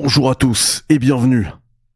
Bonjour à tous et bienvenue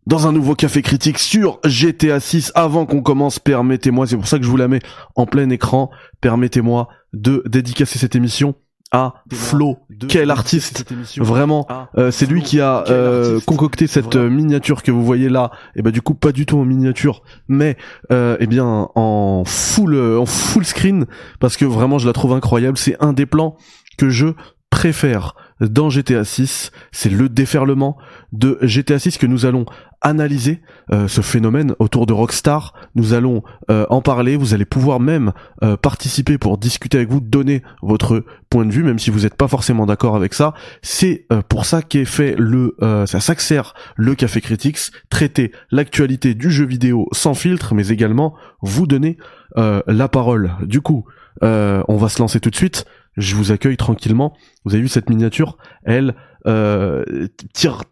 dans un nouveau café critique sur GTA 6. Avant qu'on commence, permettez-moi, c'est pour ça que je vous la mets en plein écran, permettez-moi de dédicacer cette émission à Flo, quel artiste Vraiment, euh, c'est lui qui a euh, concocté cette euh, miniature que vous voyez là. Et bah du coup pas du tout en miniature, mais eh bien en full en full screen parce que vraiment je la trouve incroyable. C'est un des plans que je préfère dans GTA 6, c'est le déferlement de GTA 6 que nous allons analyser euh, ce phénomène autour de Rockstar. Nous allons euh, en parler. Vous allez pouvoir même euh, participer pour discuter avec vous, donner votre point de vue, même si vous n'êtes pas forcément d'accord avec ça. C'est pour ça qu'est fait le, ça s'accère le Café Critics, traiter l'actualité du jeu vidéo sans filtre, mais également vous donner la parole. Du coup, on va se lancer tout de suite je vous accueille tranquillement. Vous avez vu cette miniature? Elle euh, tire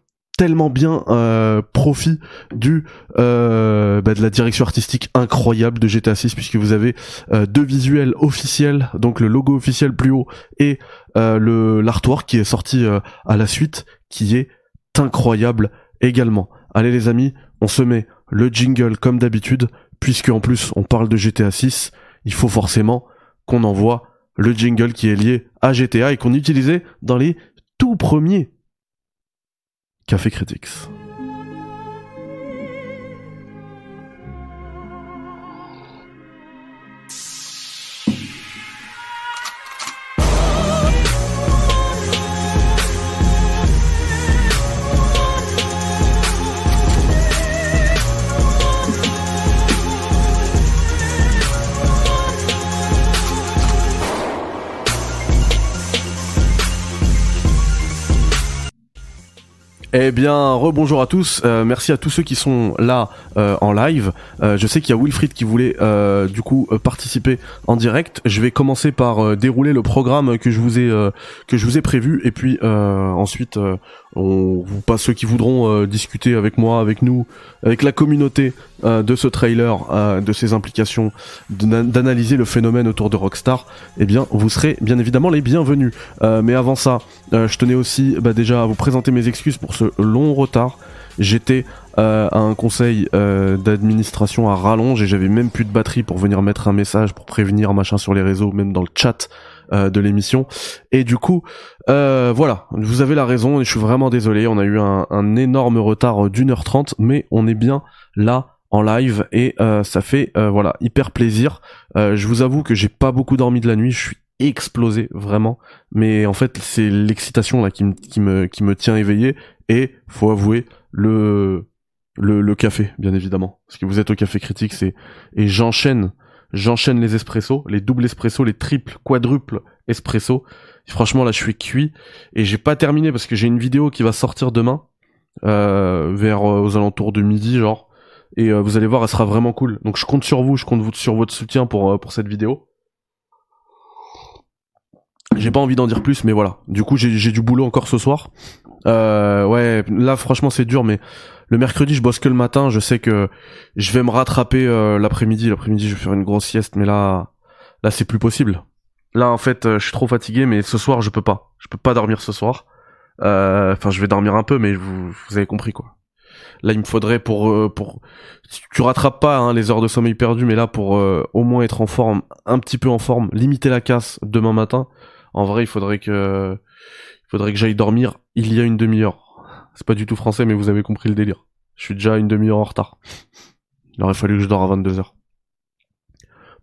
tellement bien euh, profit du euh, bah, de la direction artistique incroyable de GTA 6 puisque vous avez euh, deux visuels officiels donc le logo officiel plus haut et le l'artwork qui est sorti à la suite qui est incroyable également. Allez les amis on se met le jingle comme d'habitude puisque en plus on parle de GTA 6 il faut forcément qu'on envoie le jingle qui est lié à GTA et qu'on utilisait dans les tout premiers Café Critics. Eh bien, rebonjour à tous. Euh, merci à tous ceux qui sont là euh, en live. Euh, je sais qu'il y a Wilfried qui voulait du coup participer en direct. Je vais commencer par dérouler le programme que je vous ai que je vous ai prévu et puis ensuite on vous passe ceux qui voudront discuter avec moi, avec nous, avec la communauté de ce trailer, de ses implications, d'analyser le phénomène autour de Rockstar. Eh bien, vous serez bien évidemment les bienvenus. mais avant ça, je tenais aussi bah, déjà à vous présenter mes excuses pour ce long retard. J'étais euh, à un conseil euh, d'administration à rallonge et j'avais même plus de batterie pour venir mettre un message pour prévenir machin sur les réseaux, même dans le chat euh, de l'émission. Et du coup, voilà, vous avez la raison et je suis vraiment désolé. On a eu un, un énorme retard d'une heure trente, mais on est bien là en live et ça fait voilà hyper plaisir. je vous avoue que j'ai pas beaucoup dormi de la nuit. Je suis explosé vraiment mais en fait c'est l'excitation là qui qui me qui me tient éveillé et faut avouer le le, le café bien évidemment parce que vous êtes au café critique c'est et j'enchaîne j'enchaîne les espressos les doubles espressos les triples quadruples espresso franchement là je suis cuit. Et j'ai pas terminé parce que j'ai une vidéo qui va sortir demain euh, vers euh, aux alentours de midi genre. Et euh, vous allez voir elle sera vraiment cool. Donc je compte sur vous je compte sur votre soutien pour pour cette vidéo j'ai pas envie d'en dire plus, mais voilà. Du coup, j'ai du boulot encore ce soir. Euh, ouais, là, franchement, c'est dur, mais le mercredi, je bosse que le matin. Je sais que je vais me rattraper euh, l'après-midi. L'après-midi, je vais faire une grosse sieste, mais là, là, c'est plus possible. Là, en fait, euh, je suis trop fatigué, mais ce soir, je peux pas. Je peux pas dormir ce soir. Euh, enfin, je vais dormir un peu, mais vous, vous avez compris quoi. Là, il me faudrait pour pour tu rattrapes pas hein, les heures de sommeil perdues, mais là pour au moins être en forme, un petit peu en forme, limiter la casse demain matin en vrai, il faudrait que, il faudrait que j'aille dormir il y a une demi-heure. C'est pas du tout français, mais vous avez compris le délire. Je suis déjà une demi-heure en retard. Il aurait fallu que je dors à 22 heures.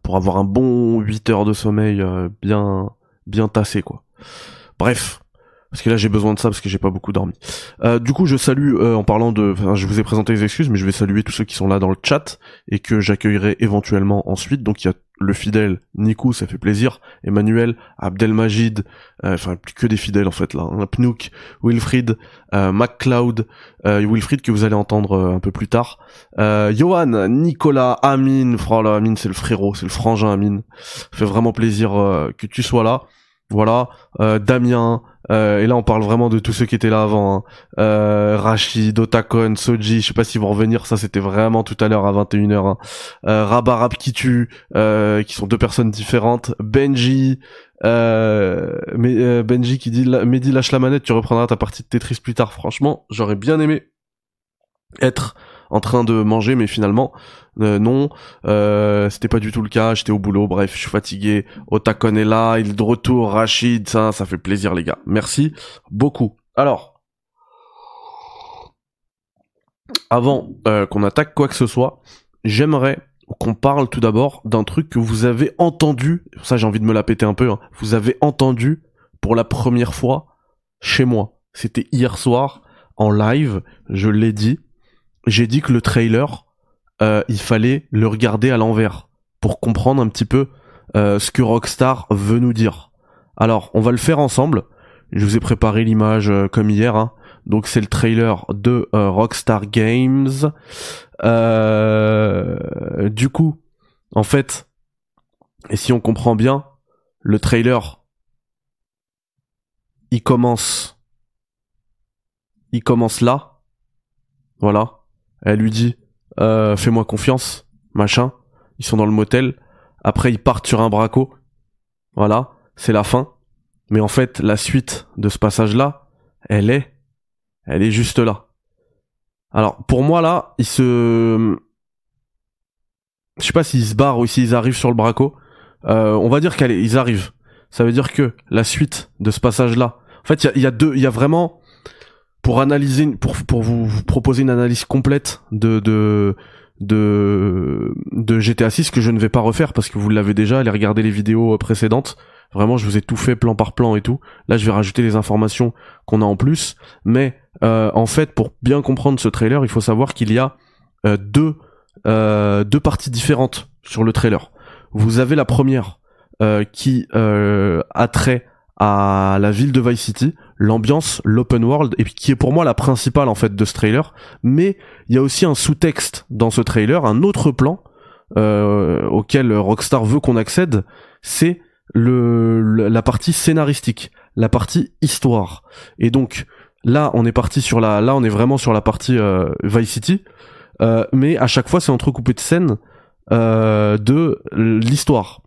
Pour avoir un bon 8 heures de sommeil euh, bien, bien tassé, quoi. Bref. Parce que là j'ai besoin de ça parce que j'ai pas beaucoup dormi. Euh, du coup je salue euh, en parlant de, enfin, je vous ai présenté les excuses, mais je vais saluer tous ceux qui sont là dans le chat et que j'accueillerai éventuellement ensuite. Donc il y a le fidèle Nico, ça fait plaisir, Emmanuel, Abdelmajid, euh, enfin plus que des fidèles en fait là, hein, Pnouk, Wilfried, euh, MacLeod, euh, Wilfried que vous allez entendre euh, un peu plus tard, euh, Johan, Nicolas, Amine, là, Amine c'est le frérot, c'est le frangin Amine, fait vraiment plaisir que tu sois là. Voilà, euh, Damien, euh, et là on parle vraiment de tous ceux qui étaient là avant. Hein. Euh, Rachid, Otakon, Soji, je sais pas s'ils vont revenir, ça c'était vraiment tout à l'heure à 21h. Hein. Euh, Rabarab qui tue, euh, qui sont deux personnes différentes. Benji, mais, Benji qui dit Mehdi lâche la manette, tu reprendras ta partie de Tetris plus tard. Franchement, j'aurais bien aimé être en train de manger, mais finalement, euh, non, euh, c'était pas du tout le cas, j'étais au boulot, bref, je suis fatigué, Otakon est là, il est de retour, Rachid, ça, ça fait plaisir les gars, merci beaucoup. Alors, avant euh, qu'on attaque quoi que ce soit, j'aimerais qu'on parle tout d'abord d'un truc que vous avez entendu, ça j'ai envie de me la péter un peu, hein. vous avez entendu pour la première fois chez moi. C'était hier soir, en live, je l'ai dit, j'ai dit que le trailer, euh, il fallait le regarder à l'envers pour comprendre un petit peu euh, ce que Rockstar veut nous dire. Alors, on va le faire ensemble. Je vous ai préparé l'image euh, comme hier. Hein. Donc c'est le trailer de Rockstar Games. du coup, en fait, et si on comprend bien, le trailer, il commence, il commence là, voilà. Elle lui dit euh, fais-moi confiance, machin. Ils sont dans le motel. Après, ils partent sur un braco. Voilà, c'est la fin. Mais en fait, la suite de ce passage-là, elle est, elle est juste là. Alors, pour moi, là, ils se, je sais pas s'ils se barrent ou s'ils arrivent sur le braco. Euh, on va dire qu'ils arrivent. Ça veut dire que la suite de ce passage-là, en fait, il y a, deux, il y a vraiment pour analyser, pour, pour vous, proposer une analyse complète de, de, de, GTA 6 que je ne vais pas refaire parce que vous l'avez déjà, allez regarder les vidéos précédentes. Vraiment, je vous ai tout fait plan par plan et tout. Là, je vais rajouter les informations qu'on a en plus. Mais euh, en fait, pour bien comprendre ce trailer, il faut savoir qu'il y a euh, deux, euh, deux parties différentes sur le trailer. Vous avez la première qui a trait à la ville de Vice City, l'ambiance, l'open world, et qui est pour moi la principale en fait de ce trailer. Mais il y a aussi un sous-texte dans ce trailer, un autre plan euh, auquel Rockstar veut qu'on accède, c'est le, la partie scénaristique, la partie histoire. Et donc là, on est parti sur la, là, on est vraiment sur la partie euh, Vice City, euh, mais à chaque fois, c'est entrecoupé de scènes euh, de l'histoire.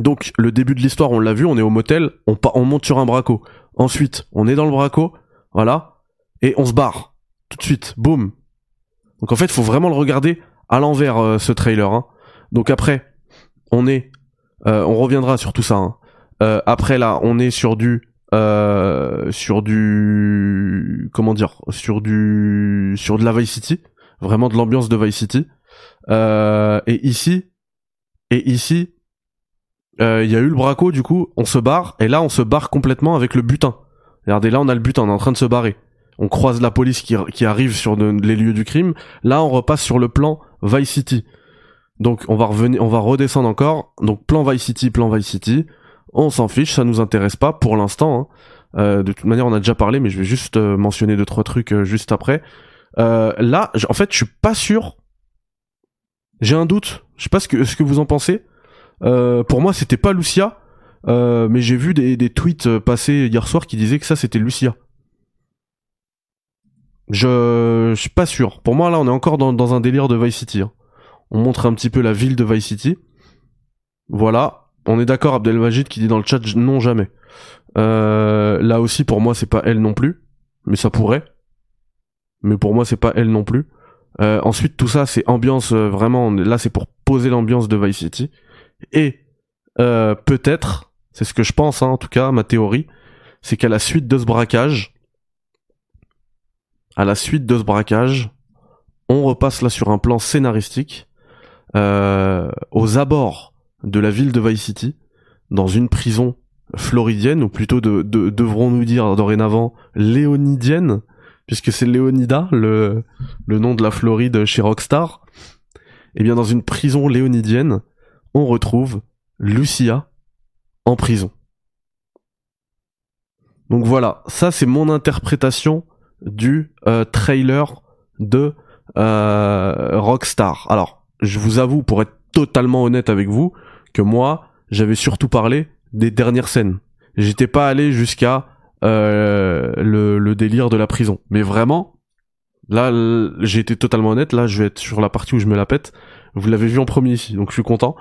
Donc le début de l'histoire, on l'a vu, on est au motel, on, on monte sur un braco. Ensuite, on est dans le braco, voilà, et on se barre tout de suite, boum. Donc en fait, faut vraiment le regarder à l'envers euh, ce trailer. Hein. Donc après, on est, euh, on reviendra sur tout ça. Hein. Euh, après là, on est sur du, sur du, comment dire, sur du, sur de la Vice City, vraiment de l'ambiance de Vice City. et ici, et ici, il euh, y a eu le braco du coup, on se barre et là on se barre complètement avec le butin. Regardez là on a le butin, on est en train de se barrer. On croise la police qui, arrive sur les lieux du crime. Là on repasse sur le plan Vice City. Donc on va revenir, on va redescendre encore. Donc plan Vice City, plan Vice City. On s'en fiche, ça nous intéresse pas pour l'instant. Hein. Euh, de toute manière on a déjà parlé, mais je vais juste euh, mentionner deux trois trucs juste après. là, en fait, je suis pas sûr. J'ai un doute. Je sais pas ce que vous en pensez. Euh, pour moi, c'était pas Lucia, euh, mais j'ai vu des, tweets euh, passer hier soir qui disaient que ça c'était Lucia. Je, je suis pas sûr. Pour moi, là, on est encore dans, un délire de Vice City. Hein. On montre un petit peu la ville de Vice City. Voilà. On est d'accord, Abdelmajid qui dit dans le chat non jamais. là aussi, pour moi, c'est pas elle non plus, mais ça pourrait. Mais pour moi, c'est pas elle non plus. ensuite, tout ça, c'est ambiance vraiment. Là, c'est pour poser l'ambiance de Vice City. Et euh, peut-être, c'est ce que je pense, hein, en tout cas, ma théorie, c'est qu'à la suite de ce braquage, à la suite de ce braquage, on repasse là sur un plan scénaristique euh, aux abords de la ville de Vice City, dans une prison floridienne, ou plutôt de, devrons-nous dire dorénavant léonidienne, puisque c'est Léonida, le, le nom de la Floride chez Rockstar. Et eh bien dans une prison léonidienne, on retrouve Lucia en prison. Donc voilà, ça c'est mon interprétation du euh, trailer de euh, Rockstar. Alors, je vous avoue, pour être totalement honnête avec vous, que moi, j'avais surtout parlé des dernières scènes. J'étais pas allé jusqu'à euh, le, le délire de la prison. Mais vraiment, là, j'ai été totalement honnête. Là, je vais être sur la partie où je me la pète. Vous l'avez vu en premier ici, donc je suis content.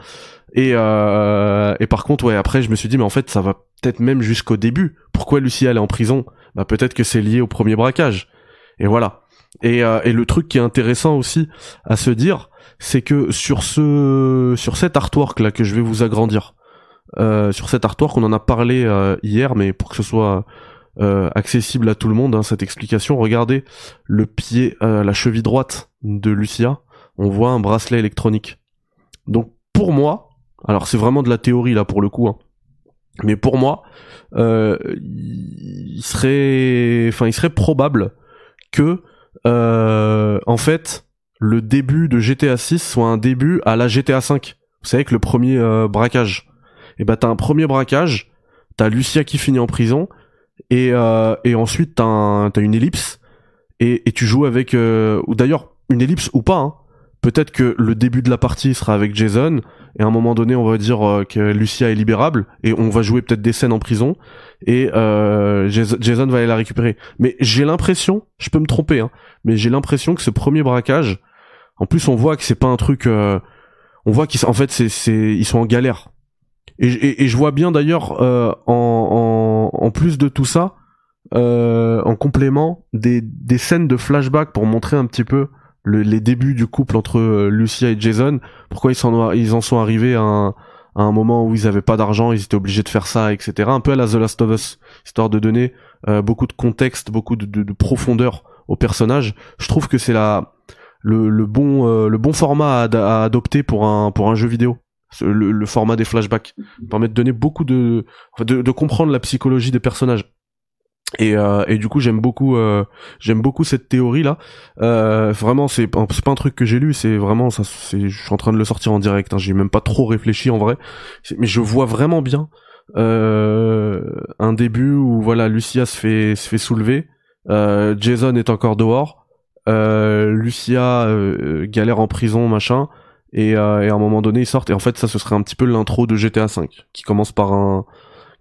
Et, euh, et par contre, ouais, après, je me suis dit, mais en fait, ça va peut-être même jusqu'au début. Pourquoi Lucie elle est en prison? Bah peut-être que c'est lié au premier braquage. Et voilà. Et, euh, et le truc qui est intéressant aussi à se dire, c'est que sur ce, sur cet artwork là que je vais vous agrandir, euh, sur cet artwork, on en a parlé hier, mais pour que ce soit accessible à tout le monde, hein, cette explication, regardez le pied, euh, la cheville droite de Lucia, on voit un bracelet électronique. Donc pour moi, alors c'est vraiment de la théorie là pour le coup, hein, mais pour moi, euh, il serait, probable que en fait le début de GTA 6 soit un début à la GTA 5. Vous savez que le premier braquage et bah t'as un premier braquage, t'as Lucia qui finit en prison, et, euh, et ensuite t'as, une ellipse, et, tu joues avec, euh, ou d'ailleurs une ellipse ou pas, hein. Peut-être que le début de la partie sera avec Jason, et à un moment donné on va dire euh, que Lucia est libérable, et on va jouer peut-être des scènes en prison, et euh, Jason, va aller la récupérer. Mais j'ai l'impression, je peux me tromper, hein, mais j'ai l'impression que ce premier braquage, en plus on voit que c'est pas un truc... Euh, on voit qu'ils en fait c'est ils sont en galère et, je vois bien d'ailleurs en, plus de tout ça, en complément, des scènes de flashback pour montrer un petit peu le, les débuts du couple entre euh, Lucia et Jason. Pourquoi ils, en, ils en sont arrivés à un, à un moment où ils avaient pas d'argent, ils étaient obligés de faire ça, etc. Un peu à la The Last of Us, histoire de donner euh, beaucoup de contexte, beaucoup de, de, de profondeur au personnage. Je trouve que c'est la le, le bon euh, le bon format à, à, adopter pour un pour un jeu vidéo le, format des flashbacks permet de donner beaucoup de, de, de comprendre la psychologie des personnages. Et, euh, et du coup j'aime beaucoup euh, j'aime beaucoup cette théorie là euh, vraiment c'est pas un truc que j'ai lu c'est vraiment ça c'est je suis en train de le sortir en direct hein, j'ai même pas trop réfléchi en vrai. Mais je vois vraiment bien euh, un début où voilà Lucia se fait se fait soulever. Euh, Jason est encore dehors. Euh, Lucia galère en prison machin. Et, et, à un moment donné ils sortent. Et en fait ça ce serait un petit peu l'intro de GTA 5 qui commence par un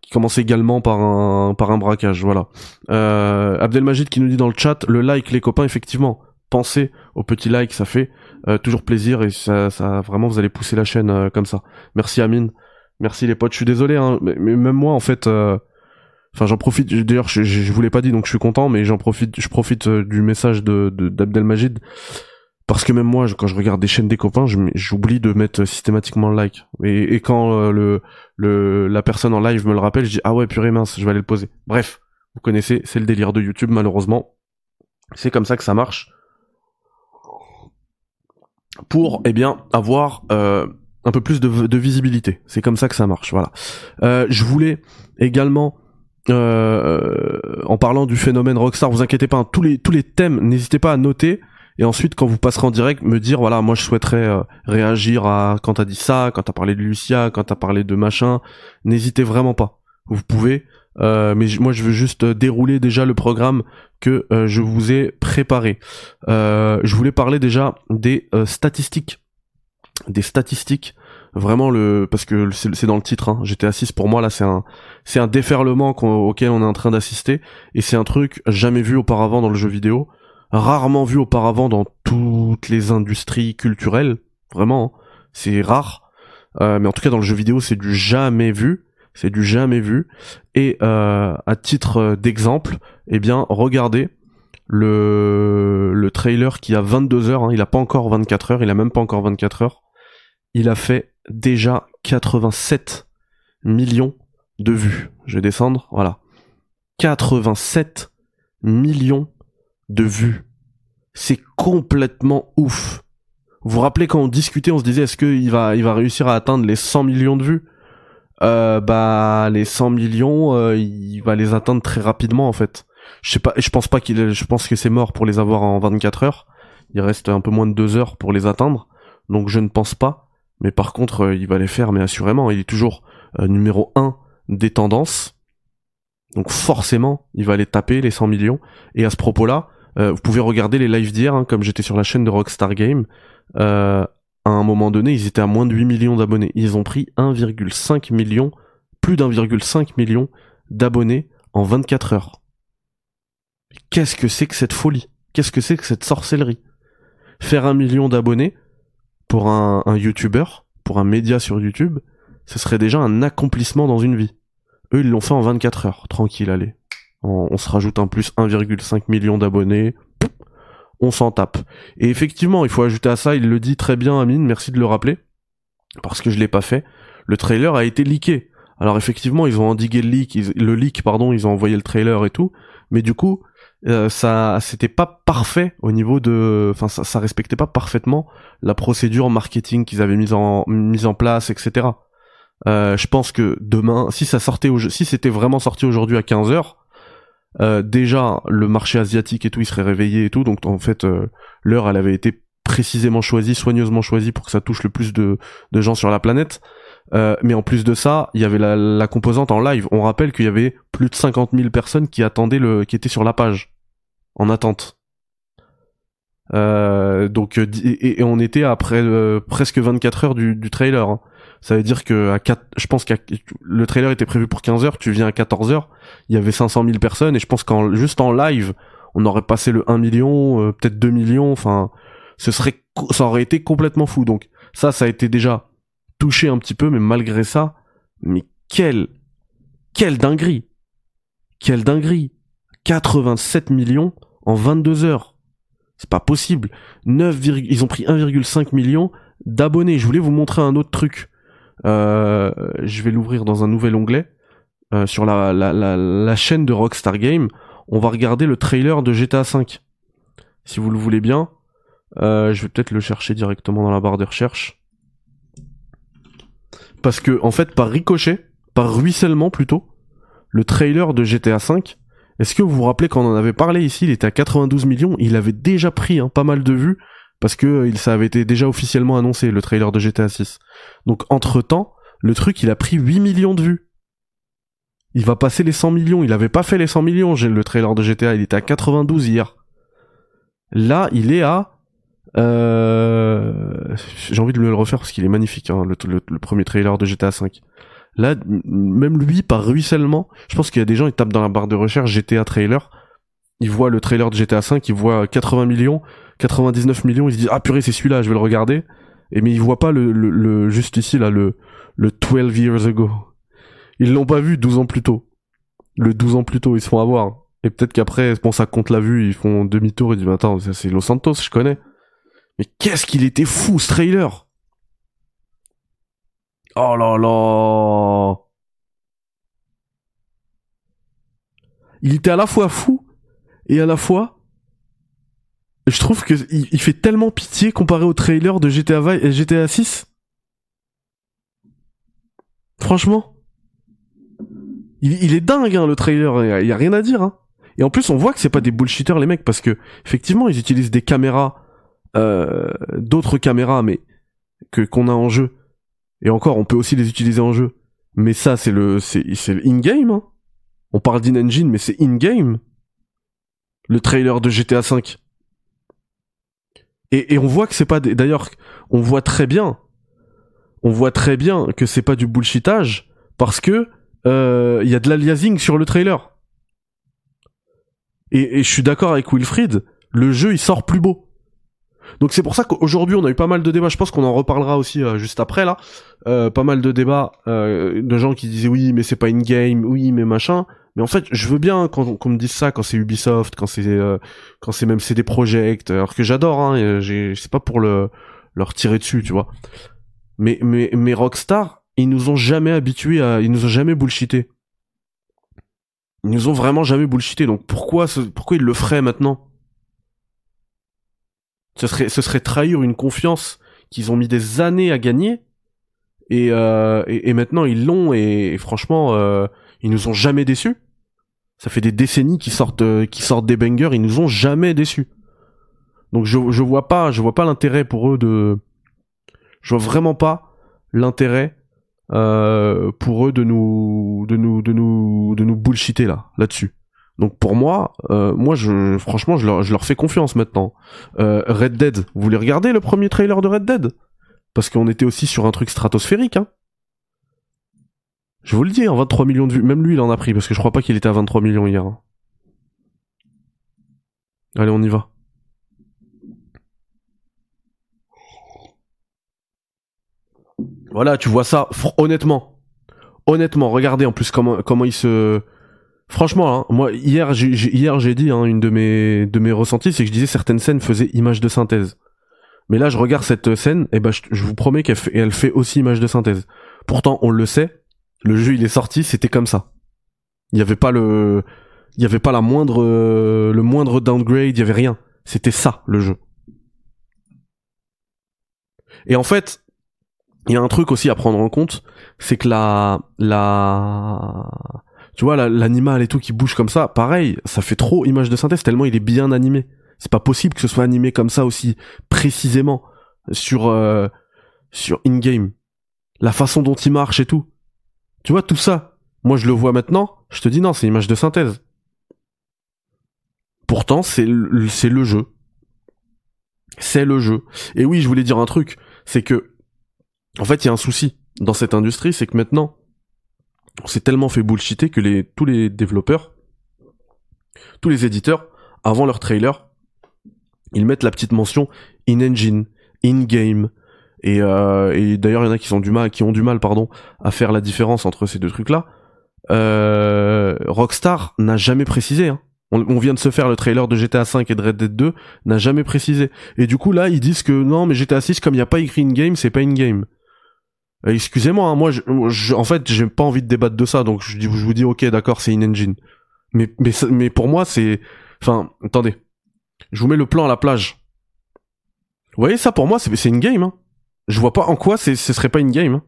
qui commence également par un par un braquage voilà. Euh, Abdelmajid qui nous dit dans le chat le like les copains effectivement. Pensez au petit like ça fait euh, toujours plaisir et ça, vraiment vous allez pousser la chaîne euh, comme ça. Merci Amine. Merci les potes. Je suis désolé hein, mais, même moi en fait Enfin, j'en profite. D'ailleurs, je, je, je vous l'ai pas dit, donc je suis content, mais j'en profite. Je profite du message de d'Abdelmajid parce que même moi quand je regarde des chaînes des copains j'oublie de mettre systématiquement le like. Et, quand euh, le, la personne en live me le rappelle je dis ah ouais purée mince je vais aller le poser bref vous connaissez c'est le délire de YouTube malheureusement. C'est comme ça que ça marche. Pour eh bien avoir euh, un peu plus de, visibilité. C'est comme ça que ça marche voilà. Euh, je voulais également en parlant du phénomène Rockstar, vous inquiétez pas, hein, tous les tous les thèmes, n'hésitez pas à noter et ensuite quand vous passerez en direct me dire voilà moi je souhaiterais euh, réagir à quand t'as dit ça quand t'as parlé de Lucia quand t'as parlé de machin n'hésitez vraiment pas. Vous pouvez euh, mais moi je veux juste euh, dérouler déjà le programme que je vous ai préparé. Je voulais parler déjà des statistiques. Des statistiques. Vraiment le parce que c'est dans le titre hein. GTA 6 pour moi là c'est un c'est un déferlement auquel on est en train d'assister. Et c'est un truc jamais vu auparavant dans le jeu vidéo rarement vu auparavant dans toutes les industries culturelles, vraiment, hein. c'est rare. Euh, mais en tout cas dans le jeu vidéo c'est du jamais vu, c'est du jamais vu. Et euh, à titre d'exemple, eh bien regardez le, le trailer qui a 22 heures, hein. il a pas encore 24 heures, il a même pas encore 24 heures. Il a fait déjà 87 millions de vues. Je vais descendre, voilà. 87 millions de vues. C'est complètement ouf. Vous vous rappelez quand on discutait, on se disait est-ce qu'il va, il va réussir à atteindre les 100 millions de vues? Euh, Bah les 100 millions, euh, il va les atteindre très rapidement en fait. Je sais pas, je pense pas qu'il, je pense que c'est mort pour les avoir en 24 heures. Il reste un peu moins de 2 heures pour les atteindre, donc je ne pense pas. Mais par contre, euh, il va les faire, mais assurément, il est toujours numéro 1 des tendances. Donc forcément, il va les taper les 100 millions. Et à ce propos-là, euh, vous pouvez regarder les lives d'hier, hein, comme j'étais sur la chaîne de Rockstar Game. Euh, à un moment donné, ils étaient à moins de 8 millions d'abonnés. Ils ont pris 1,5 million, plus d'1,5 million d'abonnés en 24 heures. Qu'est-ce que c'est que cette folie? Qu'est-ce que c'est que cette sorcellerie? Faire un million d'abonnés pour un, un YouTuber, pour un média sur YouTube, ce serait déjà un accomplissement dans une vie. Eux, ils l'ont fait en 24 heures. Tranquille, allez. On, se rajoute un plus 1,5 million d'abonnés. On s'en tape. Et effectivement, il faut ajouter à ça, il le dit très bien, Amine, merci de le rappeler. Parce que je l'ai pas fait. Le trailer a été leaké. Alors effectivement, ils ont endigué le leak, le leak, pardon, ils ont envoyé le trailer et tout. Mais du coup, euh, ça, c'était pas parfait au niveau de, enfin, ça, ça respectait pas parfaitement la procédure marketing qu'ils avaient mise en mise en place, etc. Euh, je pense que demain, si ça sortait, si c'était vraiment sorti aujourd'hui à 15 h euh, déjà le marché asiatique et tout, il serait réveillé et tout. Donc en fait, euh, l'heure, elle avait été précisément choisie, soigneusement choisie pour que ça touche le plus de, gens sur la planète. Euh, mais en plus de ça, il y avait la, la composante en live. On rappelle qu'il y avait plus de 50 000 personnes qui attendaient le, qui étaient sur la page en attente. Donc et, on était après presque 24 heures du, du trailer. Hein. Ça veut dire que à 4, je pense que le trailer était prévu pour 15 heures, tu viens à 14 heures, il y avait 500 000 personnes et je pense qu'en juste en live, on aurait passé le 1 million, euh, peut-être 2 millions, enfin, ce serait, ça aurait été complètement fou. Donc ça, ça a été déjà touché un petit peu, mais malgré ça, mais quelle, quelle dinguerie, quelle dinguerie, 87 millions en 22 heures. C'est pas possible. 9, ils ont pris 1,5 million d'abonnés. Je voulais vous montrer un autre truc. Euh, je vais l'ouvrir dans un nouvel onglet euh, sur la, chaîne de Rockstar Game. On va regarder le trailer de GTA V. Si vous le voulez bien, euh, je vais peut-être le chercher directement dans la barre de recherche. Parce que en fait, par ricochet, par ruissellement plutôt, le trailer de GTA V. Est-ce que vous vous rappelez quand on en avait parlé ici, il était à 92 millions, il avait déjà pris hein, pas mal de vues parce que euh, ça avait été déjà officiellement annoncé le trailer de GTA 6. Donc entre temps, le truc il a pris 8 millions de vues. Il va passer les 100 millions. Il avait pas fait les 100 millions. Le trailer de GTA. Il était à 92 hier. Là, il est à. Euh... J'ai envie de le refaire parce qu'il est magnifique. Hein, le, le, premier trailer de GTA 5. Là, même lui, par ruissellement, je pense qu'il y a des gens, ils tapent dans la barre de recherche GTA trailer. Ils voient le trailer de GTA 5, ils voient 80 millions. 99 millions, ils se disent ah purée c'est celui-là, je vais le regarder. Et mais ils voient pas le, le, juste ici là le le 12 years ago. Ils l'ont pas vu 12 ans plus tôt. Le 12 ans plus tôt, ils se font avoir. Et peut-être qu'après, bon ça compte la vue, ils font demi-tour, ils disent attends, c'est Los Santos, je connais. Mais qu'est-ce qu'il était fou ce trailer. Oh là là. Il était à la fois fou et à la fois je trouve que il, fait tellement pitié comparé au trailer de GTA, et GTA 6. Franchement. Il, est dingue, hein, le trailer. Il y, a rien à dire, hein. Et en plus, on voit que c'est pas des bullshitters, les mecs, parce que, effectivement, ils utilisent des caméras, euh, d'autres caméras, mais, que, qu'on a en jeu. Et encore, on peut aussi les utiliser en jeu. Mais ça, c'est le, c'est, c'est in-game, hein. On parle d'in-engine, mais c'est in-game. Le trailer de GTA 5. Et, on voit que c'est pas d'ailleurs on voit très bien on voit très bien que c'est pas du bullshitage parce que euh, il y a de l'aliasing sur le trailer. Et, je suis d'accord avec Wilfried, le jeu il sort plus beau. Donc c'est pour ça qu'aujourd'hui on a eu pas mal de débats, je pense qu'on en reparlera aussi euh, juste après là, euh, pas mal de débats de gens qui disaient oui mais c'est pas in game, oui mais machin. Mais en fait, je veux bien qu'on me dise ça quand c'est Ubisoft, quand c'est euh, quand c'est même CD Projekt, alors que j'adore. Hein, c'est pas pour le leur tirer dessus, tu vois. Mais mais mais Rockstar, ils nous ont jamais habitués à, ils nous ont jamais bullshité. Ils nous ont vraiment jamais bullshité. Donc pourquoi pourquoi ils le feraient maintenant? Ce serait ce serait trahir une confiance qu'ils ont mis des années à gagner. Et, euh, et, maintenant ils l'ont et, franchement euh, ils nous ont jamais déçus. Ça fait des décennies qu'ils sortent, euh, qu'ils sortent des bangers, ils nous ont jamais déçus. Donc je, je vois pas, je vois pas l'intérêt pour eux de, je vois vraiment pas l'intérêt euh, pour eux de nous, de nous, de nous, de nous bullshiter là, là-dessus. Donc pour moi, euh, moi je, franchement, je leur, je leur fais confiance maintenant. Euh, Red Dead, vous voulez regarder le premier trailer de Red Dead? Parce qu'on était aussi sur un truc stratosphérique, hein. Je vous le dis, en 23 millions de vues. Même lui, il en a pris, parce que je crois pas qu'il était à 23 millions hier. hein. Allez, on y va. Voilà, tu vois ça, honnêtement. Honnêtement, regardez en plus comment, comment il se... Franchement, hein, moi, hier, j'ai, dit, hein, une de mes, de mes ressentis, c'est que je disais certaines scènes faisaient image de synthèse. Mais là, je regarde cette scène, et ben, je, vous promets qu'elle elle fait aussi image de synthèse. Pourtant, on le sait, le jeu, il est sorti, c'était comme ça. Il y avait pas le, il avait pas la moindre, euh, le moindre downgrade, il y avait rien. C'était ça, le jeu. Et en fait, il y a un truc aussi à prendre en compte, c'est que la, la, tu vois, la- l'animal et tout qui bouge comme ça, pareil, ça fait trop image de synthèse tellement il est bien animé. C'est pas possible que ce soit animé comme ça aussi précisément sur, euh, sur in-game. La façon dont il marche et tout. Tu vois, tout ça. Moi, je le vois maintenant, je te dis non, c'est image de synthèse. Pourtant, c'est le, c'est le jeu. C'est le jeu. Et oui, je voulais dire un truc, c'est que, en fait, il y a un souci dans cette industrie, c'est que maintenant, on s'est tellement fait bullshiter que les, tous les développeurs, tous les éditeurs, avant leur trailer, ils mettent la petite mention in-engine, in-game. Et, euh, et d'ailleurs, il y en a qui, sont du mal, qui ont du mal pardon, à faire la différence entre ces deux trucs-là. Euh, Rockstar n'a jamais précisé. Hein. On, vient de se faire le trailer de GTA 5 et de Red Dead 2, n'a jamais précisé. Et du coup, là, ils disent que non, mais GTA 6, comme il n'y a pas écrit in-game, c'est pas in-game. Excusez-moi, hein, moi, je, je- en fait, j'ai pas envie de débattre de ça, donc je, vous dis, ok, d'accord, c'est in-engine. Mais, mais, mais pour moi, c'est... Enfin, attendez. Je vous mets le plan à la plage. Vous voyez, ça, pour moi, c'est c'est in-game. Hein. Je vois pas en quoi ce serait pas in-game. hein.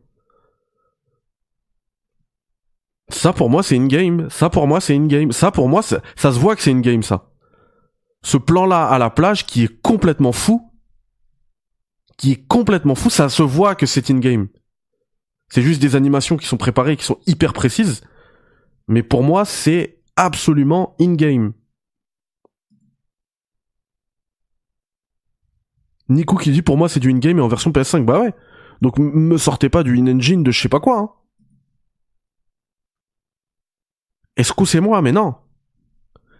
Ça, pour moi, c'est in-game. Ça, pour moi, c'est in-game. Ça, pour moi, ça, se voit que c'est in-game, ça. Ce plan-là à la plage qui est complètement fou, qui est complètement fou, ça se voit que c'est in-game. C'est juste des animations qui sont préparées, qui sont hyper précises. Mais pour moi, c'est absolument in-game. Nico qui dit pour moi c'est du in-game et en version PS5. Bah ouais. Donc me sortez pas du in-engine de je sais pas quoi. Hein. Excusez-moi, mais non.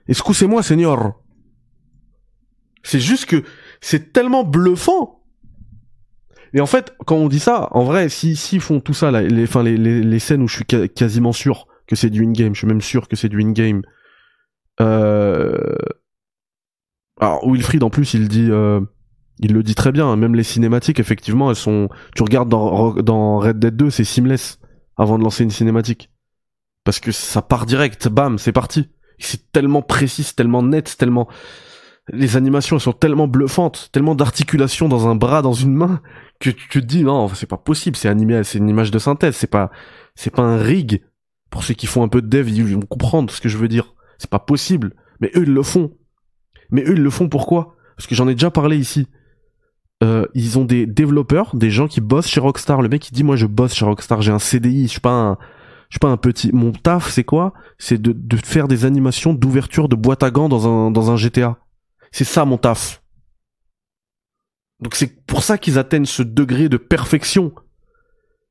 Excusez-moi, seigneur. C'est juste que c'est tellement bluffant. Et en fait, quand on dit ça, en vrai, si s'ils font tout ça, les, scènes où je suis quasiment sûr que c'est du in-game, je suis même sûr que c'est du in-game. Euh... Alors Wilfried en plus, il dit, euh, il le dit très bien. hein, Même les cinématiques, effectivement, elles sont. Tu regardes dans Red Dead 2, c'est seamless avant de lancer une cinématique parce que ça part direct, bam, c'est parti. C'est tellement précis, tellement net, tellement les animations elles sont tellement bluffantes, tellement d'articulation dans un bras, dans une main, que tu te dis non, c'est pas possible, c'est animé, c'est une image de synthèse, c'est pas, c'est pas un rig. Pour ceux qui font un peu de dev, ils vont comprendre ce que je veux dire. C'est pas possible. Mais eux, ils le font. Mais eux, ils le font pourquoi? Parce que j'en ai déjà parlé ici. Euh, ils ont des développeurs, des gens qui bossent chez Rockstar. Le mec, il dit, moi, je bosse chez Rockstar, j'ai un CDI, je suis pas un, je suis pas un petit. Mon taf, c'est quoi? C'est de, de faire des animations d'ouverture de boîte à gants dans un, dans un GTA. C'est ça mon taf. Donc c'est pour ça qu'ils atteignent ce degré de perfection.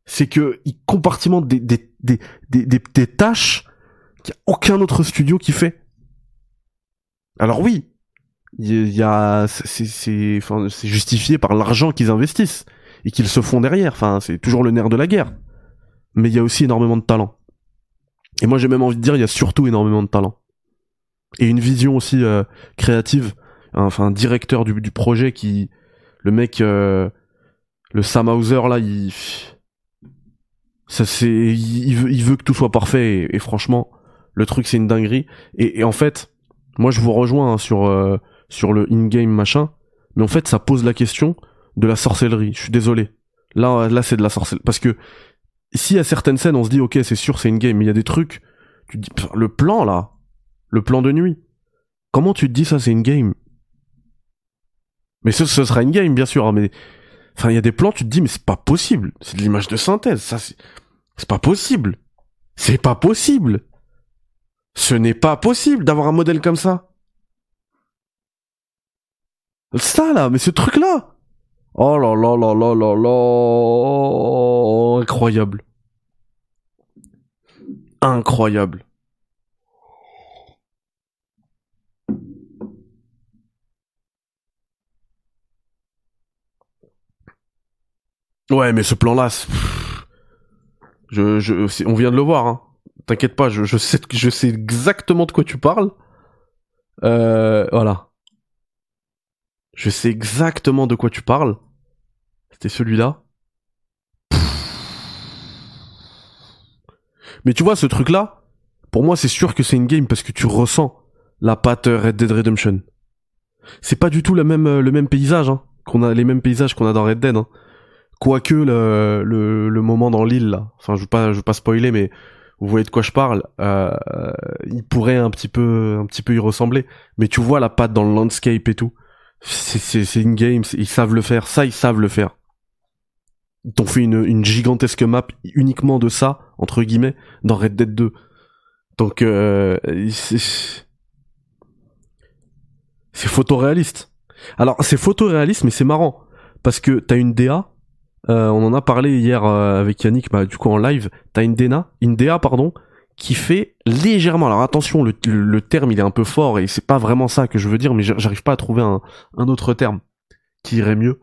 C'est que ils compartimentent des, des, des, des, des, des tâches qu'il n'y a aucun autre studio qui fait. Alors oui, il y a, c'est, c'est, justifié par l'argent qu'ils investissent et qu'ils se font derrière. Enfin, c'est toujours le nerf de la guerre. Mais il y a aussi énormément de talent. Et moi, j'ai même envie de dire, il y a surtout énormément de talent. Et une vision aussi euh, créative. Enfin, un directeur du, du projet qui, le mec, euh, le Sam Hauser là, il, ça c'est, il veut, il veut que tout soit parfait. Et, et franchement, le truc c'est une dinguerie. Et, et en fait, moi je vous rejoins hein, sur euh, sur le in-game machin, mais en fait ça pose la question de la sorcellerie. Je suis désolé. Là, là c'est de la sorcellerie parce que si à certaines scènes on se dit ok c'est sûr c'est in-game, mais il y a des trucs, tu dis le plan là, le plan de nuit. Comment tu te dis ça c'est in-game? Mais ce, sera in-game bien sûr, hein, mais enfin il y a des plans tu te dis mais c'est pas possible, c'est de l'image de synthèse, ça c'est c'est pas possible. C'est pas possible. Ce n'est pas possible d'avoir un modèle comme ça. Ça là, mais ce truc là. Oh là là là là là là. Incroyable. incroyable. Ouais, mais ce plan-là, je, je, on vient de le voir. Hein. T'inquiète pas, je, je, sais, je sais exactement de quoi tu parles. Euh, voilà. Je sais exactement de quoi tu parles. C'était celui-là. Mais tu vois, ce truc-là, pour moi, c'est sûr que c'est une game parce que tu ressens la patte Red Dead Redemption. C'est pas du tout le même, le même paysage, hein, qu'on a, les mêmes paysages qu'on a dans Red Dead, hein. Quoique le, le, moment dans l'île, là. Enfin, je veux pas, je veux pas spoiler, mais vous voyez de quoi je parle. Euh, il pourrait un petit peu, un petit peu y ressembler. Mais tu vois la patte dans le landscape et tout. C'est, c'est, une game, ils savent le faire. Ça, ils savent le faire. Ils t'ont fait une, une gigantesque map uniquement de ça, entre guillemets, dans Red Dead 2. Donc, euh, c'est, c'est photoréaliste. Alors, c'est photoréaliste, mais c'est marrant. Parce que t'as une DA euh, on en a parlé hier euh, avec Yannick, bah, du coup en live. T'as une DA, une DA pardon, qui fait légèrement. Alors attention, le, terme il est un peu fort et c'est pas vraiment ça que je veux dire, mais j'arrive pas à trouver un, autre terme qui irait mieux.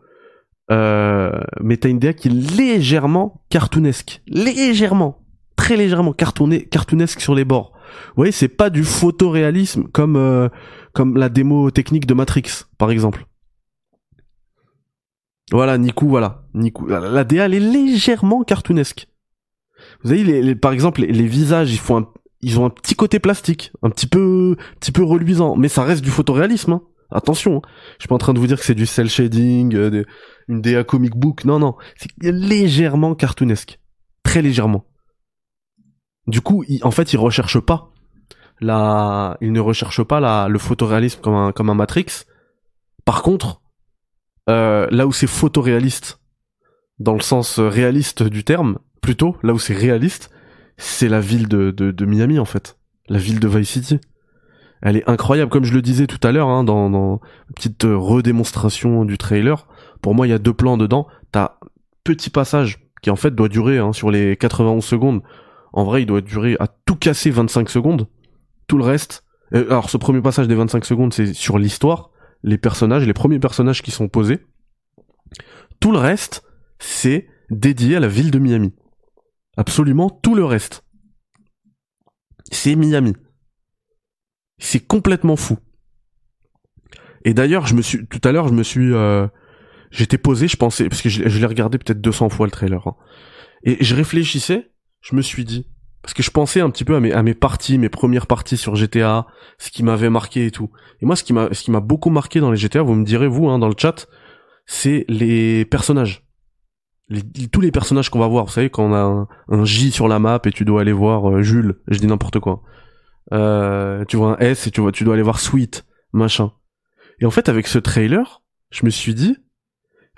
Euh, mais t'as une DA qui est légèrement cartoonesque, légèrement, très légèrement cartoonesque sur les bords. Vous voyez, c'est pas du photoréalisme comme comme la démo technique de Matrix, par exemple. Voilà, Niku, voilà. Niku. La DA, elle est légèrement cartoonesque. Vous voyez, les, par exemple, les, visages, ils font ils ont un petit côté plastique, un petit peu, petit peu reluisant, mais ça reste du photoréalisme. Hein. Attention, hein. je suis pas en train de vous dire que c'est du cel shading, euh, une DA comic book. Non, non, c'est légèrement cartoonesque, très légèrement. Du coup, en fait, ils recherchent pas la, ils ne recherchent pas la, le photoréalisme comme un, comme un Matrix. Par contre, euh, là où c'est photoréaliste, dans le sens réaliste du terme, plutôt, là où c'est réaliste, c'est la ville de, Miami en fait, la ville de Vice City. Elle est incroyable, comme je le disais tout à l'heure, hein, dans, une petite redémonstration du trailer. Pour moi, il y a deux plans dedans. T'as petit passage qui en fait doit durer hein, sur les 91 secondes. En vrai, il doit durer à tout casser 25 secondes. Tout le reste. Euh, alors, ce premier passage des 25 secondes, c'est sur l'histoire les personnages, les premiers personnages qui sont posés. Tout le reste, c'est dédié à la ville de Miami. Absolument tout le reste. C'est Miami. C'est complètement fou. Et d'ailleurs, je me suis tout à l'heure, je me suis euh, j'étais posé, je pensais parce que je, l'ai regardé peut-être 200 fois le trailer. Hein. et je réfléchissais, je me suis dit parce que je pensais un petit peu à mes, parties, mes premières parties sur GTA, ce qui m'avait marqué et tout. Et moi, ce qui m'a, ce qui m'a beaucoup marqué dans les GTA, vous me direz vous, hein, dans le chat, c'est les personnages. Tous les personnages qu'on va voir. Vous savez, quand on a un, J sur la map et tu dois aller voir euh, Jules, je dis n'importe quoi. Euh, tu vois un S et tu vois, tu dois aller voir Sweet, machin. Et en fait, avec ce trailer, je me suis dit,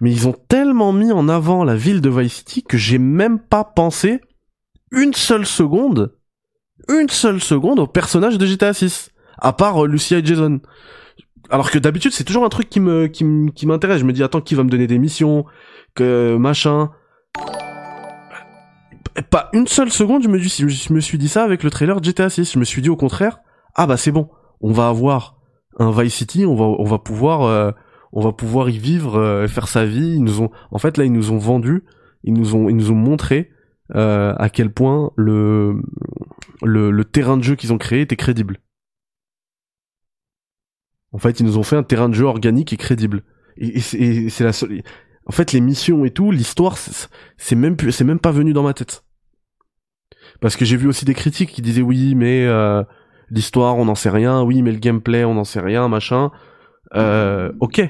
mais ils ont tellement mis en avant la ville de Vice City que j'ai même pas pensé une seule seconde, une seule seconde au personnage de GTA 6, à part euh, Lucia et Jason. Alors que d'habitude, c'est toujours un truc qui me, qui m'intéresse. Je me dis, attends, qui va me donner des missions, que machin. Pas une seule seconde, je me, me suis dit ça avec le trailer GTA 6. Je me suis dit au contraire, ah bah c'est bon, on va avoir un Vice City, on va, on va pouvoir, euh, on va pouvoir y vivre, euh, faire sa vie. Ils nous ont, en fait là, ils nous ont vendu, ils nous ont, ils nous ont montré euh, à quel point le, le, terrain de jeu qu'ils ont créé était crédible. En fait, ils nous ont fait un terrain de jeu organique et crédible. Et, c'est la seule. En fait, les missions et tout, l'histoire, c'est même c'est même pas venu dans ma tête. Parce que j'ai vu aussi des critiques qui disaient oui, mais euh, l'histoire, on n'en sait rien. Oui, mais le gameplay, on n'en sait rien, machin. Euh, ok.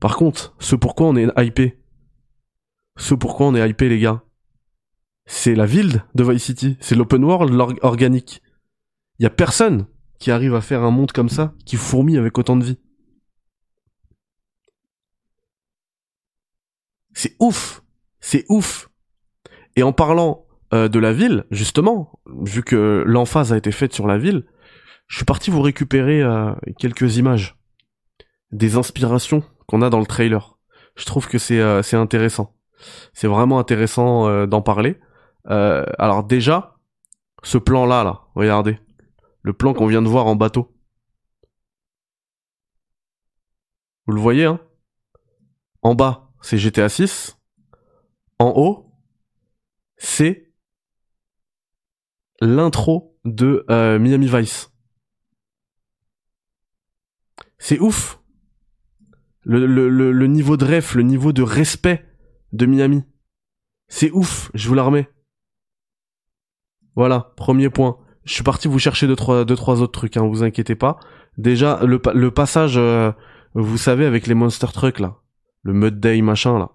Par contre, ce pourquoi on est hypé. Ce pourquoi on est hypé, les gars c'est la ville de Vice City, c'est l'open world organique. Il y a personne qui arrive à faire un monde comme ça, qui fourmille avec autant de vie. C'est ouf, c'est ouf. Et en parlant euh, de la ville, justement, vu que l'emphase a été faite sur la ville, je suis parti vous récupérer euh, quelques images, des inspirations qu'on a dans le trailer. Je trouve que c'est euh, intéressant. C'est vraiment intéressant d'en parler. Euh, alors déjà, Ce plan-là, là, regardez. Le plan qu'on vient de voir en bateau. Vous le voyez, hein? En bas, c'est GTA 6. En haut, c'est l'intro de euh, Miami Vice. C'est ouf. Le, le, le, niveau de ref, le niveau de respect de Miami. C'est ouf, je vous la remets. Voilà, premier point. Je suis parti vous chercher deux trois, deux, trois autres trucs, hein, vous inquiétez pas. Déjà, le, passage, euh, vous savez, avec les monster trucks là, le Mud Day machin là.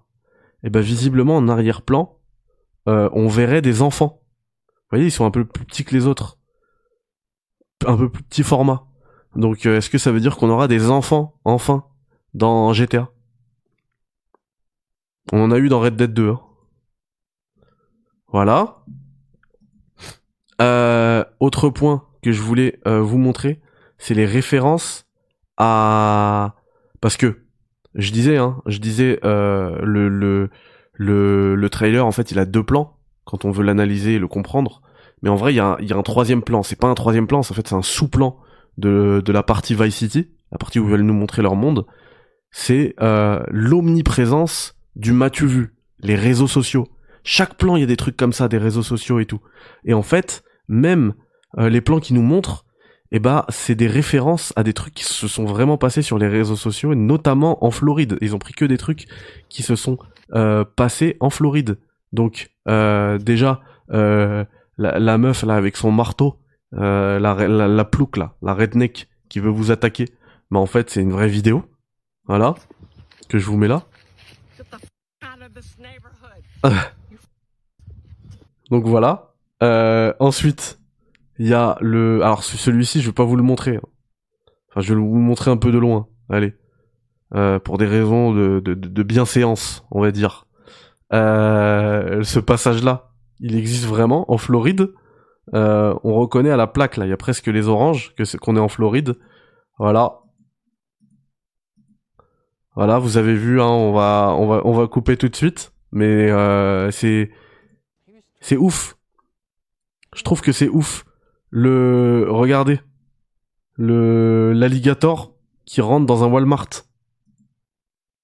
Et eh ben visiblement en arrière-plan, euh, on verrait des enfants. Vous voyez, ils sont un peu plus petits que les autres. Un peu plus petit format. Donc euh, est-ce que ça veut dire qu'on aura des enfants, enfin, dans GTA On en a eu dans Red Dead 2. Hein. Voilà. Euh, autre point que je voulais euh, vous montrer, c'est les références à parce que je disais hein, je disais euh, le, le le le trailer en fait il a deux plans quand on veut l'analyser et le comprendre, mais en vrai il y a il y a un troisième plan. C'est pas un troisième plan, en fait c'est un sous-plan de de la partie Vice City, la partie où ils veulent nous montrer leur monde. C'est euh, l'omniprésence du matu vu, les réseaux sociaux. Chaque plan, il y a des trucs comme ça, des réseaux sociaux et tout. Et en fait, même euh, les plans qui nous montrent, eh ben, c'est des références à des trucs qui se sont vraiment passés sur les réseaux sociaux, et notamment en Floride. Ils ont pris que des trucs qui se sont euh, passés en Floride. Donc, euh, déjà, la, meuf là avec son marteau, la, la, la plouc là, la redneck qui veut vous attaquer, mais en fait, c'est une vraie vidéo. Voilà, que je vous mets là. Donc voilà. Euh, ensuite, il y a le. Alors celui-ci, je vais pas vous le montrer. Hein. Enfin, je vais vous le montrer un peu de loin. Allez, euh, pour des raisons de, de, de bienséance, on va dire. Euh, ce passage-là, il existe vraiment en Floride. Euh, on reconnaît à la plaque là, il y a presque les oranges que qu'on est en Floride. Voilà. Voilà, vous avez vu, hein, on va on va on va couper tout de suite, mais euh, c'est c'est ouf. Je trouve que c'est ouf. Le, regardez. Le, l'alligator qui rentre dans un Walmart.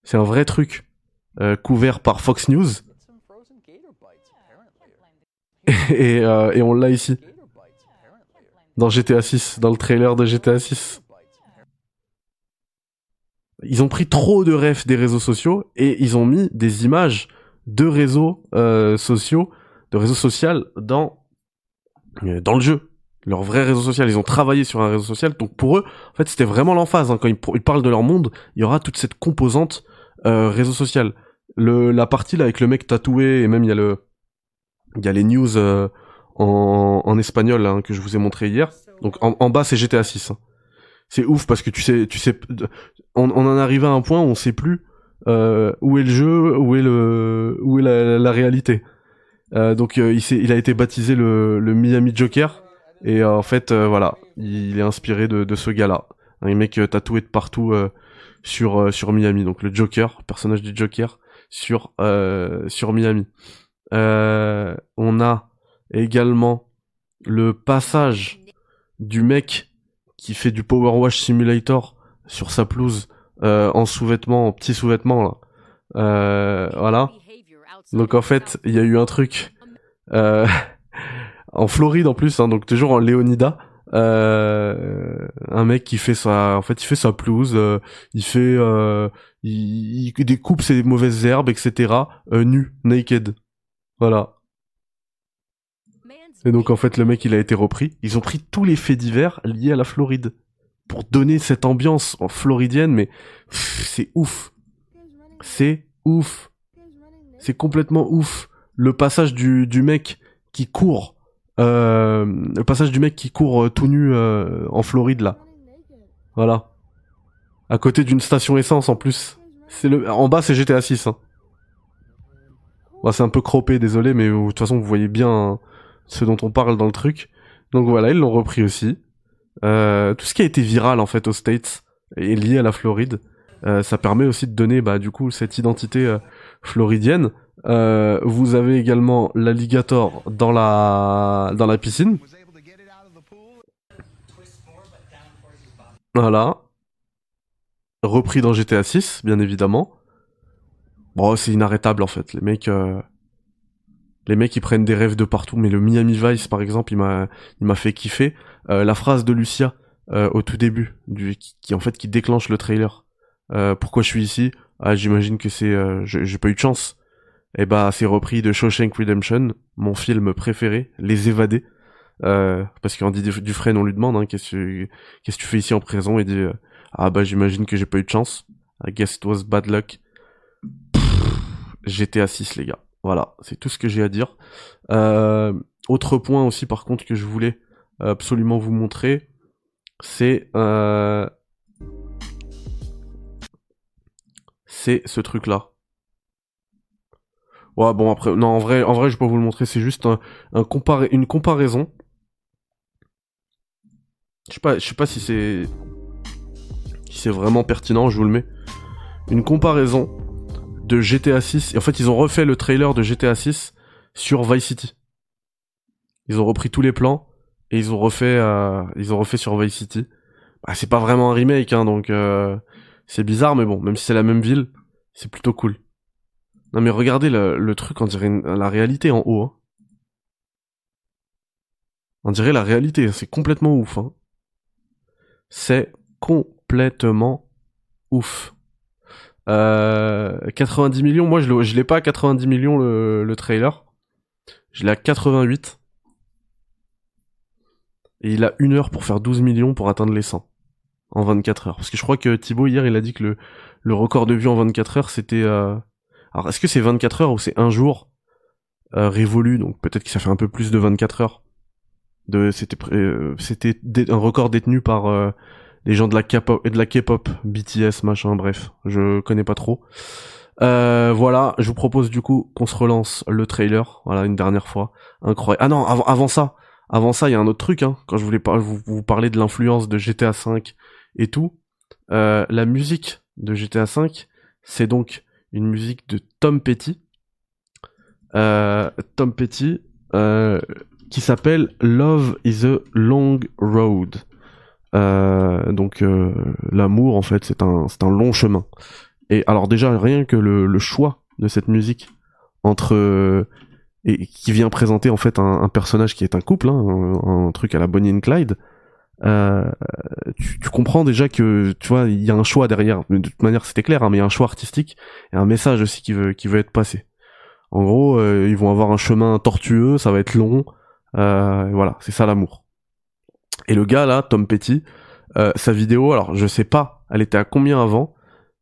C'est un vrai truc. Euh, couvert par Fox News. et, euh, et on l'a ici. Dans GTA 6, dans le trailer de GTA 6. Ils ont pris trop de refs des réseaux sociaux et ils ont mis des images de réseaux euh, sociaux de réseau social dans dans le jeu. Leur vrai réseau social, ils ont travaillé sur un réseau social, donc pour eux, en fait, c'était vraiment l'emphase. Hein. Quand ils, ils, parlent de leur monde, il y aura toute cette composante euh, réseau social. Le, la partie là avec le mec tatoué et même il y a le, il y a les news euh, en, en espagnol hein, que je vous ai montré hier. Donc en, en bas c'est GTA 6. Hein. C'est ouf parce que tu sais, tu sais, on, on en arrive à un point où on sait plus euh, où est le jeu, où est le, où est la, la réalité. Euh, donc euh, il, il a été baptisé le, le Miami Joker et euh, en fait voilà, il est inspiré de, de ce gars-là, un mec tatoué de partout sur sur Miami. Donc le Joker, personnage du Joker sur sur Miami. on a également le passage du mec qui fait du Power Wash Simulator sur sa pelouse en sous-vêtements, en petits sous-vêtements là. voilà. Donc en fait, il y a eu un truc euh, en Floride en plus, hein, donc toujours en Léonida. Euh, un mec qui fait sa, en fait, il fait sa pelouse, euh, il fait, euh, il, il, découpe ses mauvaises herbes, etc. Nu, naked, voilà. Et donc en fait, le mec, il a été repris. Ils ont pris tous les faits divers liés à la Floride pour donner cette ambiance en floridienne, mais c'est ouf, c'est ouf. C'est complètement ouf. Le passage du, mec qui court, euh, le passage du mec qui court euh, tout nu euh, en Floride là. Voilà. À côté d'une station essence en plus. C'est le, en bas c'est GTA 6. Hein. c'est un peu croppé, désolé, mais de toute façon vous voyez bien hein, ce dont on parle dans le truc. Donc voilà, ils l'ont repris aussi. Tout ce qui a été viral en fait aux States est lié à la Floride. Ça permet aussi de donner bah du coup cette identité floridienne. Euh, vous avez également l'alligator dans la dans la piscine. Voilà. Repris dans GTA 6, bien évidemment. Bon, c'est inarrêtable en fait. Les mecs, euh, les mecs, ils prennent des rêves de partout. Mais le Miami Vice, par exemple, il m'a, il m'a fait kiffer. Euh, la phrase de Lucia euh, au tout début, du, qui, en fait qui déclenche le trailer. pourquoi je suis ici? Ah, j'imagine que c'est, j'ai pas eu de chance. Et eh bah, c'est repris de Shawshank Redemption, mon film préféré, Les Évadés. parce qu'Andy Dufresne, on lui demande, hein, qu'est-ce que, qu'est-ce que tu fais ici en prison? Et dit, ah bah j'imagine que j'ai pas eu de chance. I guess it was bad luck. GTA 6 les gars. Voilà, c'est tout ce que j'ai à dire. Euh, autre point aussi par contre que je voulais absolument vous montrer, c'est euh, c'est ce truc là. Ouais bon après non en vrai en vrai je peux vous le montrer c'est juste un, un une comparaison. Je sais pas sais pas si c'est si c'est vraiment pertinent je vous le mets. Une comparaison de GTA 6. Et en fait, ils ont refait le trailer de GTA 6 sur Vice City. Ils ont repris tous les plans et ils ont refait, euh, ils ont refait sur Vice City. Bah, c'est pas vraiment un remake, hein, donc euh, c'est bizarre, mais bon, même si c'est la même ville, c'est plutôt cool. Non mais regardez le, truc, on dirait la réalité en haut. Hein. On dirait la réalité, c'est complètement ouf. Hein. C'est complètement ouf. Euh, 90 millions, moi je, je l'ai pas à 90 millions le, le trailer. Je l'ai à 88. Et il a une heure pour faire 12 millions pour atteindre les 100. En 24 heures. Parce que je crois que Thibaut hier il a dit que le, le record de vue en 24 heures c'était... Euh... Alors est-ce que c'est 24 heures ou c'est un jour euh, révolu? Donc peut-être que ça fait un peu plus de 24 heures. De, c'était, euh, c'était un record détenu par euh, les gens de la K-pop de la K-pop, BTS, machin, bref, je connais pas trop. Euh, voilà, je vous propose du coup qu'on se relance le trailer, voilà une dernière fois, incroyable. Ah non, avant, avant ça, avant ça, il y a un autre truc, hein, quand je voulais vous, vous parler de l'influence de GTA V et tout, euh, la musique de GTA V, c'est donc une musique de Tom Petty, euh, Tom Petty, euh, qui s'appelle Love is a Long Road. Donc l'amour en fait c'est un un long chemin. Et alors déjà rien que le, choix de cette musique entre et qui vient présenter en fait un, un personnage qui est un couple, hein, un, truc à la Bonnie and Clyde. Euh, tu, tu, comprends déjà que tu vois il y a un choix derrière. De toute manière c'était clair, hein, mais il y a un choix artistique et un message aussi qui veut qui veut être passé. En gros, euh, ils vont avoir un chemin tortueux, ça va être long. Euh, voilà, c'est ça l'amour. Et le gars là, Tom Petty, euh, sa vidéo, alors je sais pas, elle était à combien avant,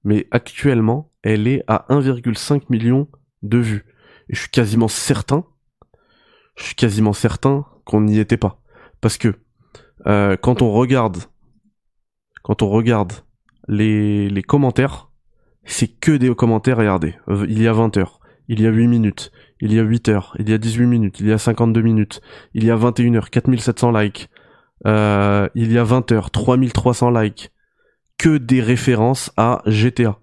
mais actuellement, elle est à 1,5 million de vues. Et je suis quasiment certain, je suis quasiment certain qu'on n'y était pas. Parce que euh, quand on regarde, quand on regarde les, les commentaires, c'est que des commentaires, regardez. Il y a 20 heures, il y a 8 minutes, il y a 8 heures, il y a 18 minutes, il y a 52 minutes, il y a 21 heures, 4700 likes, euh, il y a 20 heures, 3300 likes, que des références à GTA.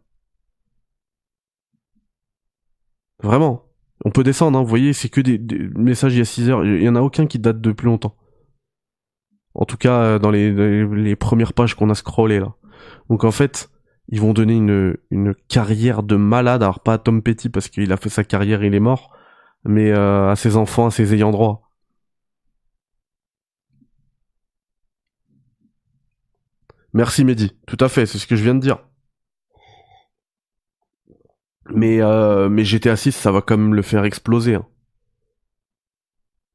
Vraiment. On peut descendre, hein, vous voyez, c'est que des, messages il y a 6 heures, il y en a aucun qui date de plus longtemps. En tout cas, euh, dans les, premières pages qu'on a scrollées là. Donc en fait, ils vont donner une, carrière de malade, alors pas à Tom Petty parce qu'il a fait sa carrière, il est mort, mais euh, à ses enfants, à ses ayants droit. Merci Mehdi, tout à fait, c'est ce que je viens de dire. Mais, euh, mais GTA 6, ça va quand même le faire exploser. Hein.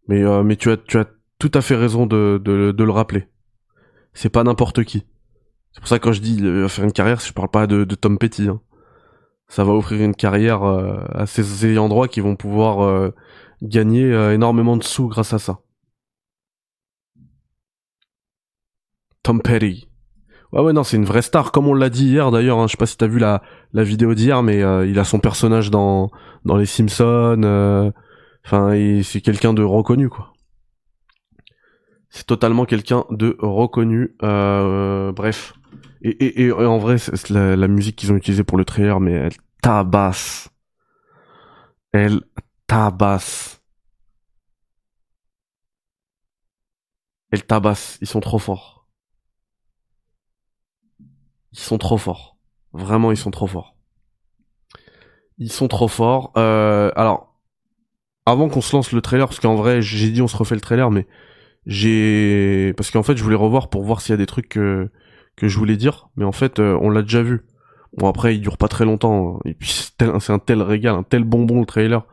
Mais, mais tu, as, tu as tout à fait raison de, le rappeler. C'est pas n'importe qui. C'est pour ça que quand je dis va faire une carrière, je parle pas de, Tom Petty. Hein. Ça va offrir une carrière euh, à ces ayants droit qui vont pouvoir euh, gagner énormément de sous grâce à ça. Tom Petty. Ouais ouais non c'est une vraie star comme on l'a dit hier d'ailleurs hein, je sais pas si t'as vu la vidéo d'hier mais euh, il a son personnage dans dans les Simpsons euh, enfin c'est quelqu'un de reconnu quoi c'est totalement quelqu'un de reconnu euh, bref et, et, et, en vrai la, la musique qu'ils ont utilisée pour le trailer mais elle tabasse Elle tabasse. Elle tabasse. Ils sont trop forts. Ils sont trop forts. Vraiment, ils sont trop forts. Ils sont trop forts. Euh, alors, avant qu'on se lance le trailer, parce qu'en vrai, j'ai dit on se refait le trailer, mais j'ai parce qu'en fait, je voulais revoir pour voir s'il y a des trucs que que je voulais dire, mais en fait, euh, on l'a déjà vu. Bon après, il dure pas très longtemps. Hein. Et puis c'est un tel régal, un tel bonbon le trailer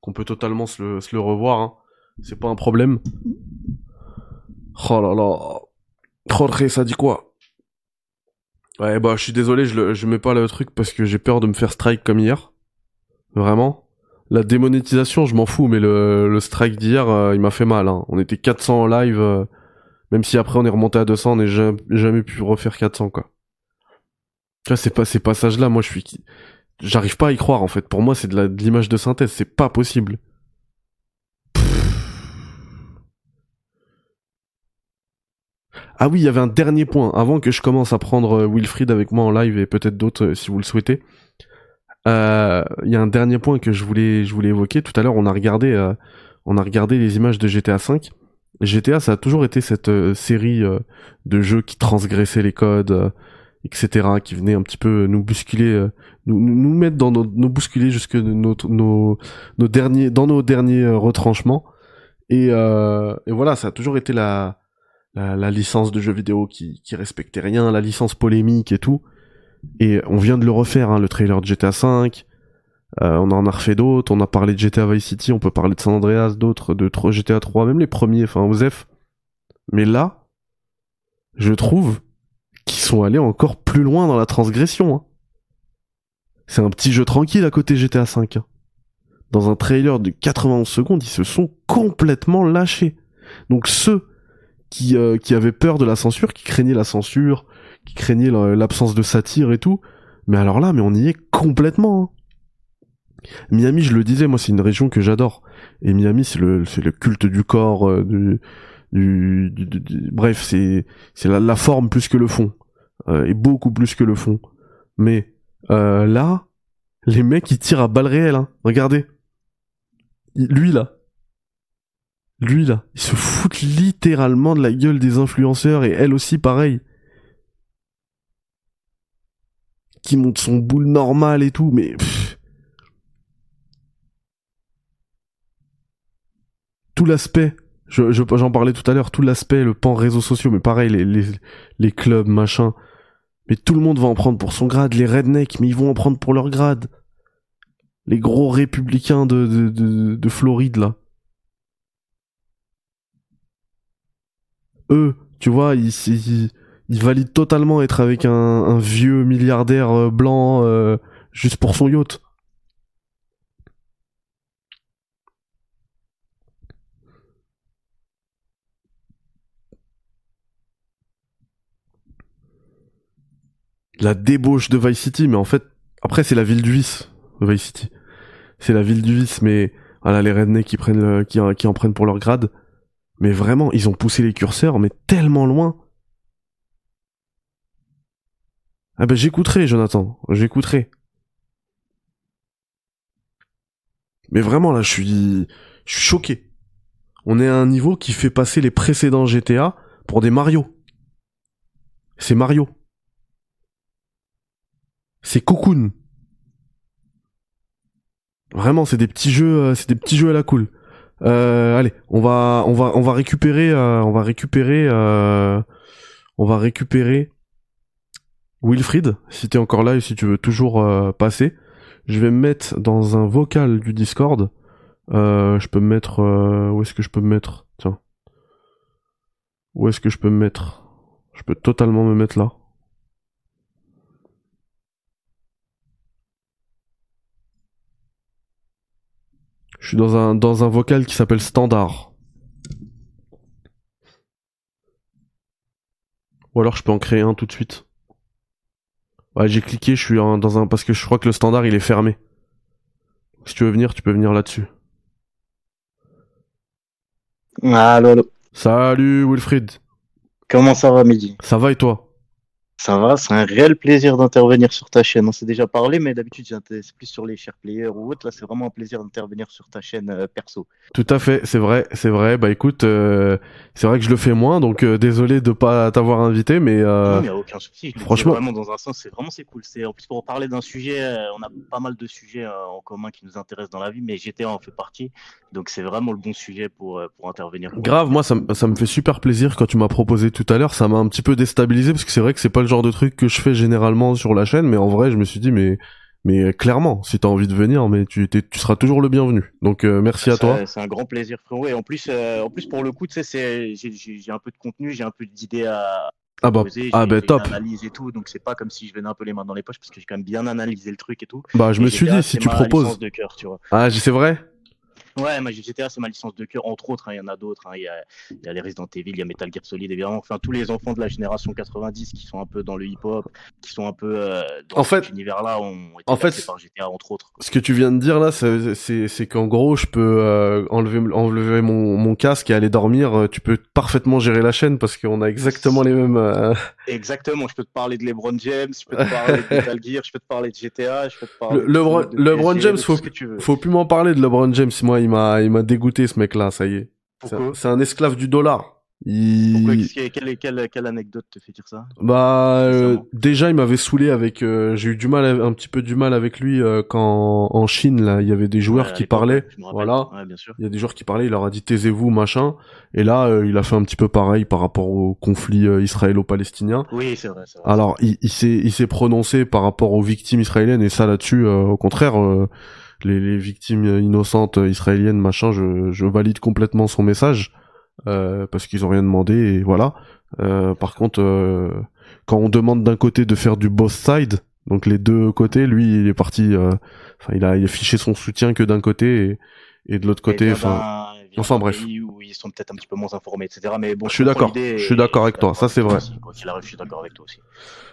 qu'on peut totalement se le, se le revoir. Hein. C'est pas un problème. Oh là là. Jorge, ça dit quoi? Ouais, bah je suis désolé, je, je mets pas le truc parce que j'ai peur de me faire strike comme hier. Vraiment. La démonétisation, je m'en fous, mais le, strike d'hier, euh, il m'a fait mal. Hein. On était 400 en live, euh, même si après on est remonté à 200, on n'est jamais, jamais pu refaire 400 quoi. C'est pas ces passages-là, moi je suis, j'arrive pas à y croire en fait. Pour moi, c'est de l'image de synthèse, c'est pas possible. Ah oui, il y avait un dernier point avant que je commence à prendre euh, Wilfried avec moi en live et peut-être d'autres si vous le souhaitez. Euh, il y a un dernier point que je voulais, je voulais évoquer. Tout à l'heure, on a regardé, on a regardé les images de GTA V. GTA, ça a toujours été cette série de jeux qui transgressaient les codes, etc., qui venaient un petit peu nous bousculer, nous, mettre dans nos, nous bousculer jusque nos, derniers, dans nos derniers retranchements. Et, voilà, ça a toujours été la licence de jeux vidéo qui respectait rien, la licence polémique et tout. Et on vient de le refaire, hein, le trailer de GTA V. Euh, on en a refait d'autres. On a parlé de GTA Vice City. On peut parler de San Andreas, d'autres, de GTA 3, même les premiers, enfin Osef. Mais là, je trouve qu'ils sont allés encore plus loin dans la transgression. Hein. C'est un petit jeu tranquille à côté GTA V. Hein. Dans un trailer de 91 secondes, ils se sont complètement lâchés. Donc ceux qui, euh, qui avait peur de la censure, qui craignait la censure, craignait l'absence de satire et tout. Mais alors là, mais on y est complètement. Hein. Miami, je le disais, moi c'est une région que j'adore. Et Miami, c'est le, culte du corps, euh, du, bref, c'est, la, forme plus que le fond, euh, et beaucoup plus que le fond. Mais euh, là, les mecs ils tirent à balles réelles. Hein. Regardez, lui là, lui là, il se fout littéralement de la gueule des influenceurs et elle aussi pareil. Qui monte son boule normal et tout, mais tout l'aspect, je, j'en parlais tout à l'heure, tout l'aspect, le pan réseaux sociaux, mais pareil, les, les, clubs, machin. Mais tout le monde va en prendre pour son grade, les rednecks, mais ils vont en prendre pour leur grade. Les gros républicains de Floride, là. eux, tu vois, ils, ils, valident totalement être avec un, vieux milliardaire euh, blanc euh, juste pour son yacht. La débauche de Vice City, mais en fait, après c'est la ville du vice, Vice City. C'est la ville du vice, mais voilà, les rednecks qui, qui en prennent pour leur grade. Mais vraiment, ils ont poussé les curseurs, mais tellement loin. Ah ben j'écouterai, Jonathan, j'écouterai. Mais vraiment là, je suis, je suis choqué. On est à un niveau qui fait passer les précédents GTA pour des Mario. C'est Mario. C'est Cocoon. Vraiment, c'est des petits jeux, euh, c'est des petits jeux à la cool. Euh, allez, on va, on va, on va récupérer, euh, on va récupérer, on va récupérer Wilfried, si t'es encore là et si tu veux toujours passer. Je vais me mettre dans un vocal du Discord. je peux me mettre, où est-ce que je peux me mettre? Tiens, où est-ce que je peux me mettre? Je peux totalement me mettre là. Je suis dans un, dans un vocal qui s'appelle standard. Ou alors je peux en créer un tout de suite. Ouais, j'ai cliqué, je suis dans un parce que je crois que le standard il est fermé. Si tu veux venir, tu peux venir là-dessus. Allo, allo. Salut Wilfried. Comment ça va, Midi Ça va et toi? Ça va, c'est un réel plaisir d'intervenir sur ta chaîne. On s'est déjà parlé, mais d'habitude, c'est plus sur les chers players ou autre. Là, c'est vraiment un plaisir d'intervenir sur ta chaîne euh, perso. Tout à fait, c'est vrai, c'est vrai. Bah écoute, euh, c'est vrai que je le fais moins, donc euh, désolé de pas t'avoir invité, mais non, il n'y a aucun souci. franchement, vraiment dans un sens, c'est vraiment c'est cool. C'est en plus pour parler d'un sujet, on a pas mal de sujets en commun qui nous intéressent dans la vie, mais GTA en fait partie, donc c'est vraiment le bon sujet pour pour intervenir. Grave, moi ça, ça me fait super plaisir quand tu m'as proposé tout à l'heure. Ça m'a un petit peu déstabilisé parce que c'est vrai que c'est pas le genre de truc que je fais généralement sur la chaîne, mais en vrai, je me suis dit, mais mais clairement, si t'as envie de venir, mais tu, tu seras toujours le bienvenu. Donc euh, merci à toi. C'est un grand plaisir, frérot. Et en plus, euh, en plus pour le coup, tu sais, j'ai un peu de contenu, j'ai un peu d'idées à. Ah bah, ah bah top. Analyse et tout, donc c'est pas comme si je venais un peu les mains dans les poches parce que j'ai quand même bien analysé le truc et tout. Bah je me suis dit si tu proposes. De cœur, tu vois. Ah c'est vrai? Ouais, moi GTA, c'est ma licence de cœur, entre autres. Hein, il y en a d'autres. Hein, il, y a, il y a les Resident Evil, il y a Metal Gear Solid, évidemment. Enfin, tous les enfants de la génération 90 qui sont un peu dans le hip-hop, qui sont un peu euh, dans en fait, cet univers-là, ont été en fait, par GTA, entre autres. Ce que tu viens de dire là, c'est qu'en gros, je peux euh, enlever, enlever mon, mon, casque et aller dormir. Euh, tu peux parfaitement gérer la chaîne parce qu'on a exactement les mêmes. Euh, exactement. Je peux te parler de LeBron James, je peux te parler de Metal Gear, je peux te parler de GTA, je peux te parler. Le, de, LeBron James, faut, faut plus m'en parler de LeBron James. Moi, il m'a, il m'a dégoûté ce mec-là, ça y est. C'est un esclave du dollar. Il... quelle, quelle, quelle, anecdote te fait dire ça? Bah euh, déjà il m'avait saoulé avec euh, j'ai eu du mal un petit peu du mal avec lui euh, quand en Chine là il y avait des joueurs qui parlaient. voilà. Il y a des joueurs qui parlaient il leur a dit taisez-vous machin. Et là il a fait un petit peu pareil par rapport au conflit israélo-palestinien. Oui c'est vrai, vrai, Alors il, il s'est il s'est prononcé par rapport aux victimes israéliennes et ça là-dessus au contraire les, les, victimes innocentes israéliennes, machin, je, je valide complètement son message euh, parce qu'ils ont rien demandé et voilà. Euh, par contre, euh, quand on demande d'un côté de faire du both side, donc les deux côtés, lui, il est parti. Euh, enfin, il a, il a fiché son soutien que d'un côté et, et de l'autre côté. Enfin, enfin bref. Où ils sont peut-être un petit peu moins informés, etc. Mais bon, je suis d'accord. Je suis d'accord avec toi. Ça, c'est vrai. je suis d'accord avec toi aussi.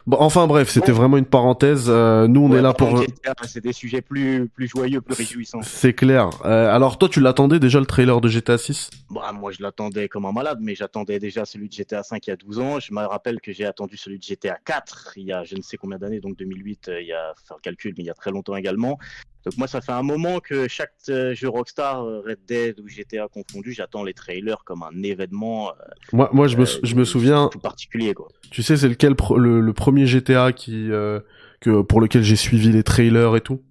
Bon, enfin bref, c'était vraiment une parenthèse. Euh, nous, on est là pour. C'est des sujets plus plus joyeux, plus réjouissants. C'est clair. Euh, alors toi, tu l'attendais déjà le trailer de GTA 6 Bah moi, je l'attendais comme un malade, mais j'attendais déjà celui de GTA 5 il y a 12 ans. Je me rappelle que j'ai attendu celui de GTA 4 il y a je ne sais combien d'années, donc 2008. Euh, il y a faire le calcul, mais il y a très longtemps également. Donc moi, ça fait un moment que chaque jeu Rockstar, Red Dead ou GTA confondu, j'attends les trailers comme un événement. moi, moi, je me, je me souviens. Tout particulier, quoi. Tu sais, c'est lequel le, premier GTA qui euh, que pour lequel j'ai suivi les trailers et tout?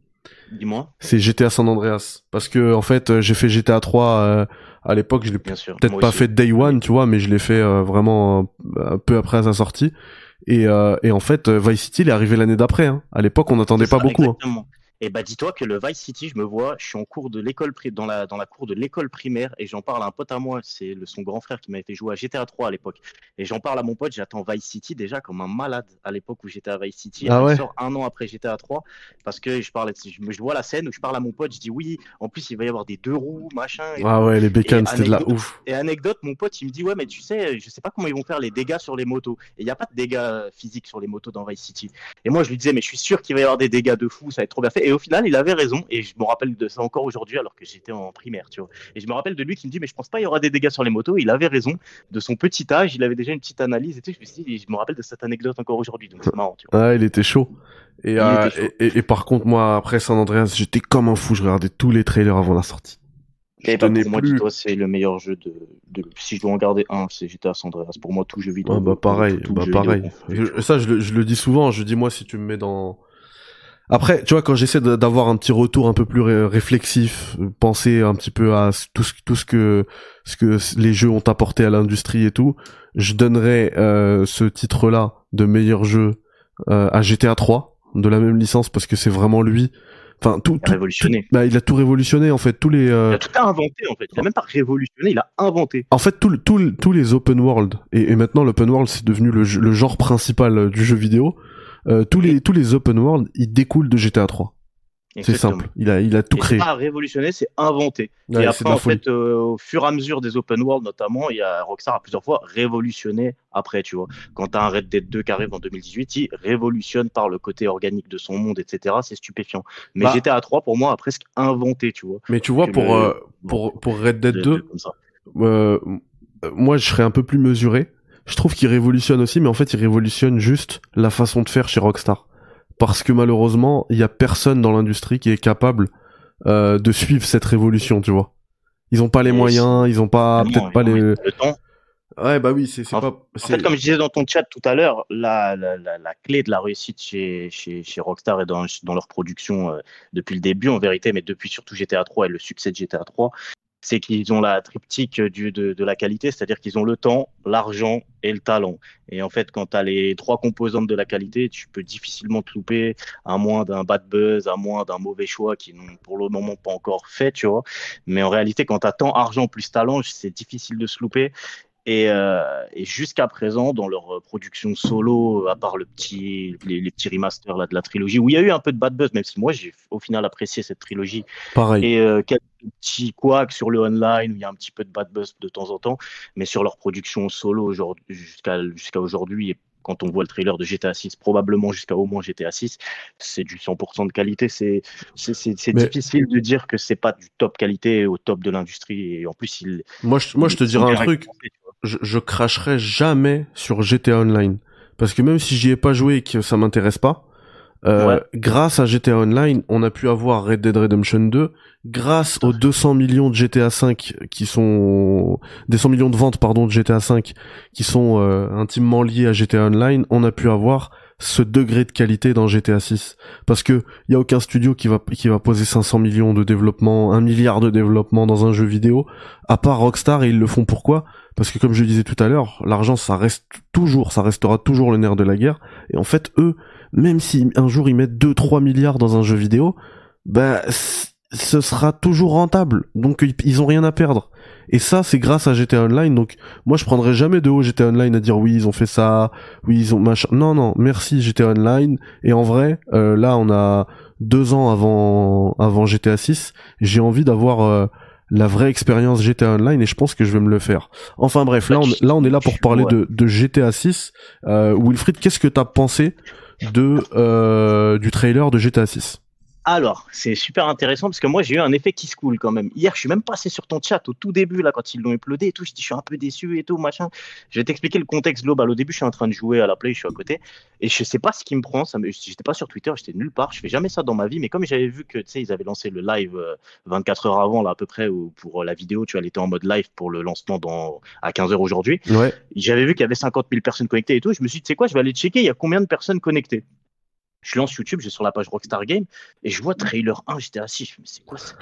Dis-moi. C'est GTA San Andreas parce que en fait euh, j'ai fait GTA 3 euh, à l'époque je l'ai peut-être pas fait day one tu vois mais je l'ai fait vraiment un peu après sa sortie et, et en fait Vice City il est arrivé l'année d'après hein. à l'époque on n'attendait pas beaucoup hein. Et bah dis-toi que le Vice City, je me vois, je suis en cours de l'école dans la dans la cour de l'école primaire et j'en parle à un pote à moi, c'est son grand frère qui m'avait fait jouer à GTA 3 à l'époque. Et j'en parle à mon pote, j'attends Vice City déjà comme un malade à l'époque où j'étais à Vice City. Ah ouais. sort un an après GTA 3 parce que je parle, je, je vois la scène où je parle à mon pote, je dis oui, en plus il va y avoir des deux roues, machin. ah ouais, les bécanes, c'était de la ouf. Et anecdote, mon pote il me dit ouais mais tu sais, je sais pas comment ils vont faire les dégâts sur les motos. Et il y a pas de dégâts physiques sur les motos dans Vice City. Et moi je lui disais mais je suis sûr qu'il va y avoir des dégâts de fou, ça va être trop bien fait. Et au final il avait raison et je me rappelle de ça encore aujourd'hui alors que j'étais en primaire, tu vois. Et je me rappelle de lui qui me dit mais je pense pas il y aura des dégâts sur les motos. Il avait raison. De son petit âge, il avait déjà une petite analyse et tout. Je me, suis dit, je me rappelle de cette anecdote encore aujourd'hui, donc c'est marrant, tu vois. Ah, il était chaud. Et, euh, Et, par contre moi après San Andreas, j'étais comme un fou. Je regardais tous les trailers avant la sortie. Et bah, pour moi, dis-toi, c'est le meilleur jeu de, de, Si je dois en garder un, c'est GTA San Andreas. Pour moi, tout jeu vidéo. Ah bah pareil, bah pareil. ça, je, je, le dis souvent. Je dis moi, si tu me mets dans après, tu vois, quand j'essaie d'avoir un petit retour un peu plus réflexif, euh, penser un petit peu à tout ce, tout ce que ce que les jeux ont apporté à l'industrie et tout, je donnerais euh, ce titre-là de meilleur jeu euh, à GTA 3 de la même licence parce que c'est vraiment lui. Enfin, tout, il a révolutionné. bah, il a tout révolutionné en fait. Tous les. Il a tout inventé en fait. Il a même pas révolutionné, il a inventé. En fait, tout, tout, tous les open world et, et maintenant l'open world c'est devenu le, le genre principal du jeu vidéo euh, tous les tous les open world, ils découlent de GTA 3. C'est simple. Il a il a tout créé. C'est pas révolutionné, c'est inventé. et après en fait, euh, au fur et à mesure des open world notamment, il y a Rockstar a plusieurs fois révolutionné. Après, tu vois, quand t'as un Red Dead 2 qui arrive en 2018, il révolutionne par le côté organique de son monde, etc. C'est stupéfiant. Mais bah, GTA 3 pour moi a presque inventé, tu vois. Mais tu vois pour euh, pour pour Red Dead 2, euh, moi je serais un peu plus mesuré je trouve qu'il révolutionne aussi, mais en fait, il révolutionne juste la façon de faire chez Rockstar. Parce que malheureusement, il y a personne dans l'industrie qui est capable euh, de suivre cette révolution, tu vois. Ils ont pas les moyens, ils ont pas, peut-être pas les. Le temps. Ouais, bah oui, c'est pas. En fait, comme je disais dans ton chat tout à l'heure, la, la, la, clé de la réussite chez, chez, chez Rockstar et dans, dans leur production euh, depuis le début, en vérité, mais depuis surtout GTA 3 et le succès de GTA 3, c'est qu'ils ont la triptyque du, de, de la qualité, c'est-à-dire qu'ils ont le temps, l'argent et le talent. Et en fait, quand tu as les trois composantes de la qualité, tu peux difficilement te louper, à moins d'un bad buzz, à moins d'un mauvais choix qui n'ont pour le moment pas encore fait, tu vois. Mais en réalité, quand tu as tant argent plus talent, c'est difficile de se louper. Et, euh, et jusqu'à présent, dans leur production solo, à part le petit, les, les, petits remasters là, de la trilogie, où il y a eu un peu de bad buzz, même si moi j'ai au final apprécié cette trilogie. Pareil. Et euh, quelques petits couacs sur le online, où il y a un petit peu de bad buzz de temps en temps, mais sur leur production solo jusqu'à jusqu'à aujourd'hui, quand on voit le trailer de GTA 6, probablement jusqu'à au moins GTA 6, c'est du 100% de qualité. C'est difficile de dire que c'est pas du top qualité au top de l'industrie. Et en plus, il. Moi, je, moi, je te dirais un truc je, je cracherai jamais sur GTA Online. Parce que même si j'y ai pas joué et que ça m'intéresse pas, euh, grâce à GTA Online, on a pu avoir Red Dead Redemption 2. Grâce aux 200 millions de GTA 5 qui sont des 100 millions de ventes pardon de GTA 5 qui sont euh, intimement liés à GTA Online, on a pu avoir ce degré de qualité dans GTA 6 parce que il y a aucun studio qui va qui va poser 500 millions de développement, un milliard de développement dans un jeu vidéo à part Rockstar et ils le font pourquoi? Parce que comme je le disais tout à l'heure, l'argent ça reste toujours, ça restera toujours le nerf de la guerre. Et en fait, eux, même si un jour ils mettent 2-3 milliards dans un jeu vidéo, bah ce sera toujours rentable. Donc ils ont rien à perdre. Et ça, c'est grâce à GTA Online. Donc moi, je prendrai jamais de haut GTA Online à dire oui, ils ont fait ça, oui, ils ont machin. Non, non, merci GTA Online. Et en vrai, euh, là, on a deux ans avant avant GTA 6. J'ai envie d'avoir euh, la vraie expérience GTA Online et je pense que je vais me le faire. Enfin bref, là on, là on est là pour parler de, de GTA 6. Euh, Wilfried, qu'est-ce que t'as pensé de euh, du trailer de GTA 6 alors, c'est super intéressant parce que moi j'ai eu un effet qui se coule quand même. Hier, je suis même passé sur ton chat au tout début là quand ils l'ont uploadé et tout. Je dis je suis un peu déçu et tout machin. Je vais t'expliquer le contexte global. Au début, je suis en train de jouer à la play, je suis à côté et je sais pas ce qui me prend. Ça me... j'étais pas sur Twitter, j'étais nulle part. Je fais jamais ça dans ma vie, mais comme j'avais vu que tu sais ils avaient lancé le live 24 euh, heures avant là à peu près ou pour euh, la vidéo, tu vois, elle était en mode live pour le lancement dans à 15 heures aujourd'hui. Ouais. J'avais vu qu'il y avait 50 000 personnes connectées et tout. Je me suis dit tu sais quoi, je vais aller checker il y a combien de personnes connectées? Je lance YouTube, j'ai sur la page Rockstar Game et je vois trailer 1, j'étais assis, je me c'est quoi ça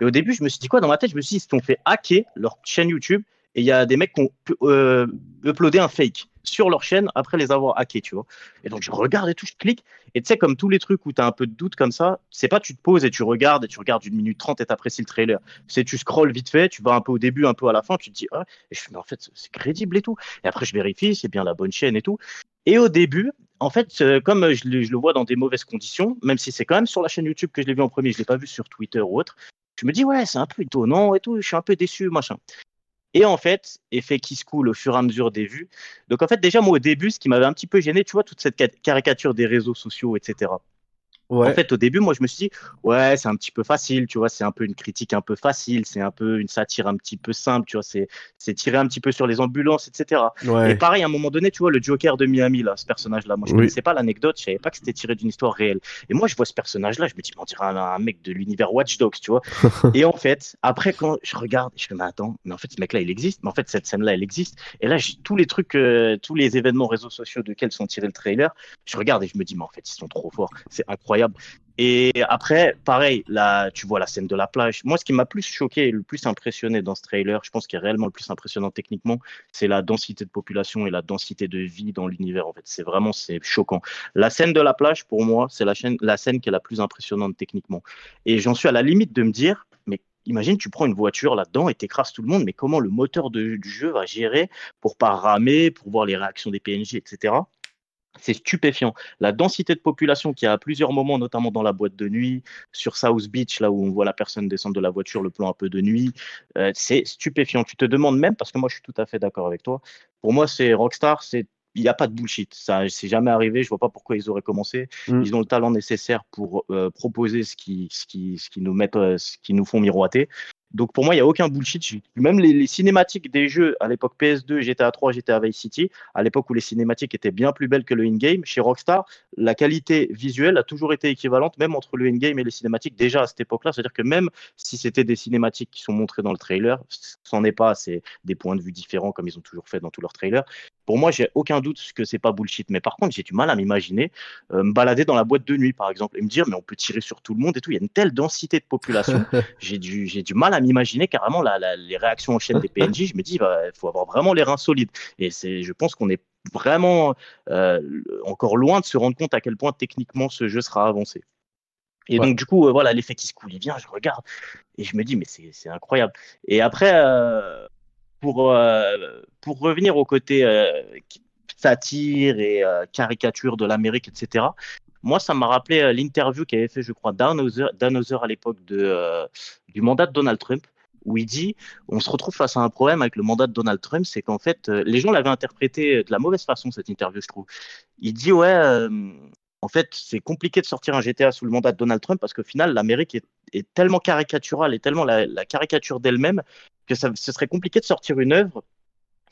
Et au début, je me suis dit quoi dans ma tête? Je me suis dit, ils ont fait hacker leur chaîne YouTube et il y a des mecs qui ont euh, uploadé un fake sur leur chaîne après les avoir hackés, tu vois. Et donc je regarde et tout, je clique. Et tu sais, comme tous les trucs où tu as un peu de doute comme ça, c'est pas tu te poses et tu regardes et tu regardes une minute trente et t'apprécies le trailer. C'est tu scrolles vite fait, tu vas un peu au début, un peu à la fin, tu te dis, ah, mais en fait, c'est crédible et tout. Et après, je vérifie, c'est bien la bonne chaîne et tout. Et au début, en fait, euh, comme je le, je le, vois dans des mauvaises conditions, même si c'est quand même sur la chaîne YouTube que je l'ai vu en premier, je l'ai pas vu sur Twitter ou autre, je me dis ouais, c'est un peu étonnant et tout, je suis un peu déçu, machin. Et en fait, effet qui se coule au fur et à mesure des vues. Donc en fait, déjà moi au début, ce qui m'avait un petit peu gêné, tu vois, toute cette caricature des réseaux sociaux, etc. En fait, au début, moi, je me suis dit, ouais, c'est un petit peu facile, tu vois, c'est un peu une critique un peu facile, c'est un peu une satire un petit peu simple, tu vois, c'est, c'est tiré un petit peu sur les ambulances, etc. Ouais. Et pareil, à un moment donné, tu vois, le Joker de Miami, là, ce personnage-là, moi, je ne connaissais pas l'anecdote, je savais pas que c'était tiré d'une histoire réelle. Et moi, je vois ce personnage-là, je me dis, on dirait un, un mec de l'univers Watch Dogs, tu vois. et en fait, après, quand je regarde, je me dis, mais attends, mais en fait, ce mec-là, il existe, mais en fait, cette scène-là, elle existe. Et là, tous les trucs, euh, tous les événements réseaux sociaux de quels sont tirés le trailer, je regarde et je me dis, mais en fait, ils sont trop forts, c'est incroyable. Et après, pareil, tu vois la scène de la plage. Moi, ce qui m'a plus choqué et le plus impressionné dans ce trailer, je pense qui est réellement le plus impressionnant techniquement, c'est la densité de population et la densité de vie dans l'univers. En fait, c'est vraiment c'est choquant. La scène de la plage, pour moi, c'est la, la scène qui est la plus impressionnante techniquement. Et j'en suis à la limite de me dire, mais imagine, tu prends une voiture là-dedans et t'écrases tout le monde, mais comment le moteur de, du jeu va gérer pour pas ramer, pour voir les réactions des PNJ, etc c'est stupéfiant. La densité de population qui a à plusieurs moments, notamment dans la boîte de nuit, sur South Beach, là où on voit la personne descendre de la voiture, le plan un peu de nuit, euh, c'est stupéfiant. Tu te demandes même, parce que moi je suis tout à fait d'accord avec toi, pour moi c'est Rockstar, c'est il n'y a pas de bullshit. Ça, c'est jamais arrivé. Je vois pas pourquoi ils auraient commencé. Mm. Ils ont le talent nécessaire pour euh, proposer ce qui, ce qui, ce qui nous met, euh, ce qui nous font miroiter. Donc pour moi, il n'y a aucun bullshit. Même les, cinématiques des jeux à l'époque PS2, GTA 3, GTA Vice City, à l'époque où les cinématiques étaient bien plus belles que le in-game, chez Rockstar, la qualité visuelle a toujours été équivalente, même entre le in-game et les cinématiques, déjà à cette époque-là. C'est-à-dire que même si c'était des cinématiques qui sont montrées dans le trailer, c'en est pas, c'est des points de vue différents comme ils ont toujours fait dans tous leurs trailers. Pour moi, j'ai aucun doute que c'est pas bullshit. Mais par contre, j'ai du mal à m'imaginer euh, me balader dans la boîte de nuit, par exemple, et me dire, mais on peut tirer sur tout le monde et tout. Il y a une telle densité de population. j'ai du, j'ai du mal à m'imaginer carrément les réactions en chaîne des PNJ. Je me dis, bah, il faut avoir vraiment les reins solides. Et c'est, je pense qu'on est vraiment euh, encore loin de se rendre compte à quel point techniquement ce jeu sera avancé. Et donc, du coup, euh, voilà, l'effet qui se coule, il vient, je regarde, et je me dis, mais c'est incroyable. Et après, euh, pour revenir au côté euh, satire et euh, caricature de l'Amérique, etc., moi, ça m'a rappelé l'interview qu'avait fait, je crois, Dan Hauser, à l'époque de, du mandat de Donald Trump, où il dit on se retrouve face à un problème avec le mandat de Donald Trump, c'est qu'en fait, les gens l'avaient interprété de la mauvaise façon, cette interview, je trouve. Il dit ouais, en fait, c'est compliqué de sortir un GTA sous le mandat de Donald Trump parce qu'au final, l'Amérique est, tellement caricaturale et tellement la caricature d'elle-même que ce serait compliqué de sortir une œuvre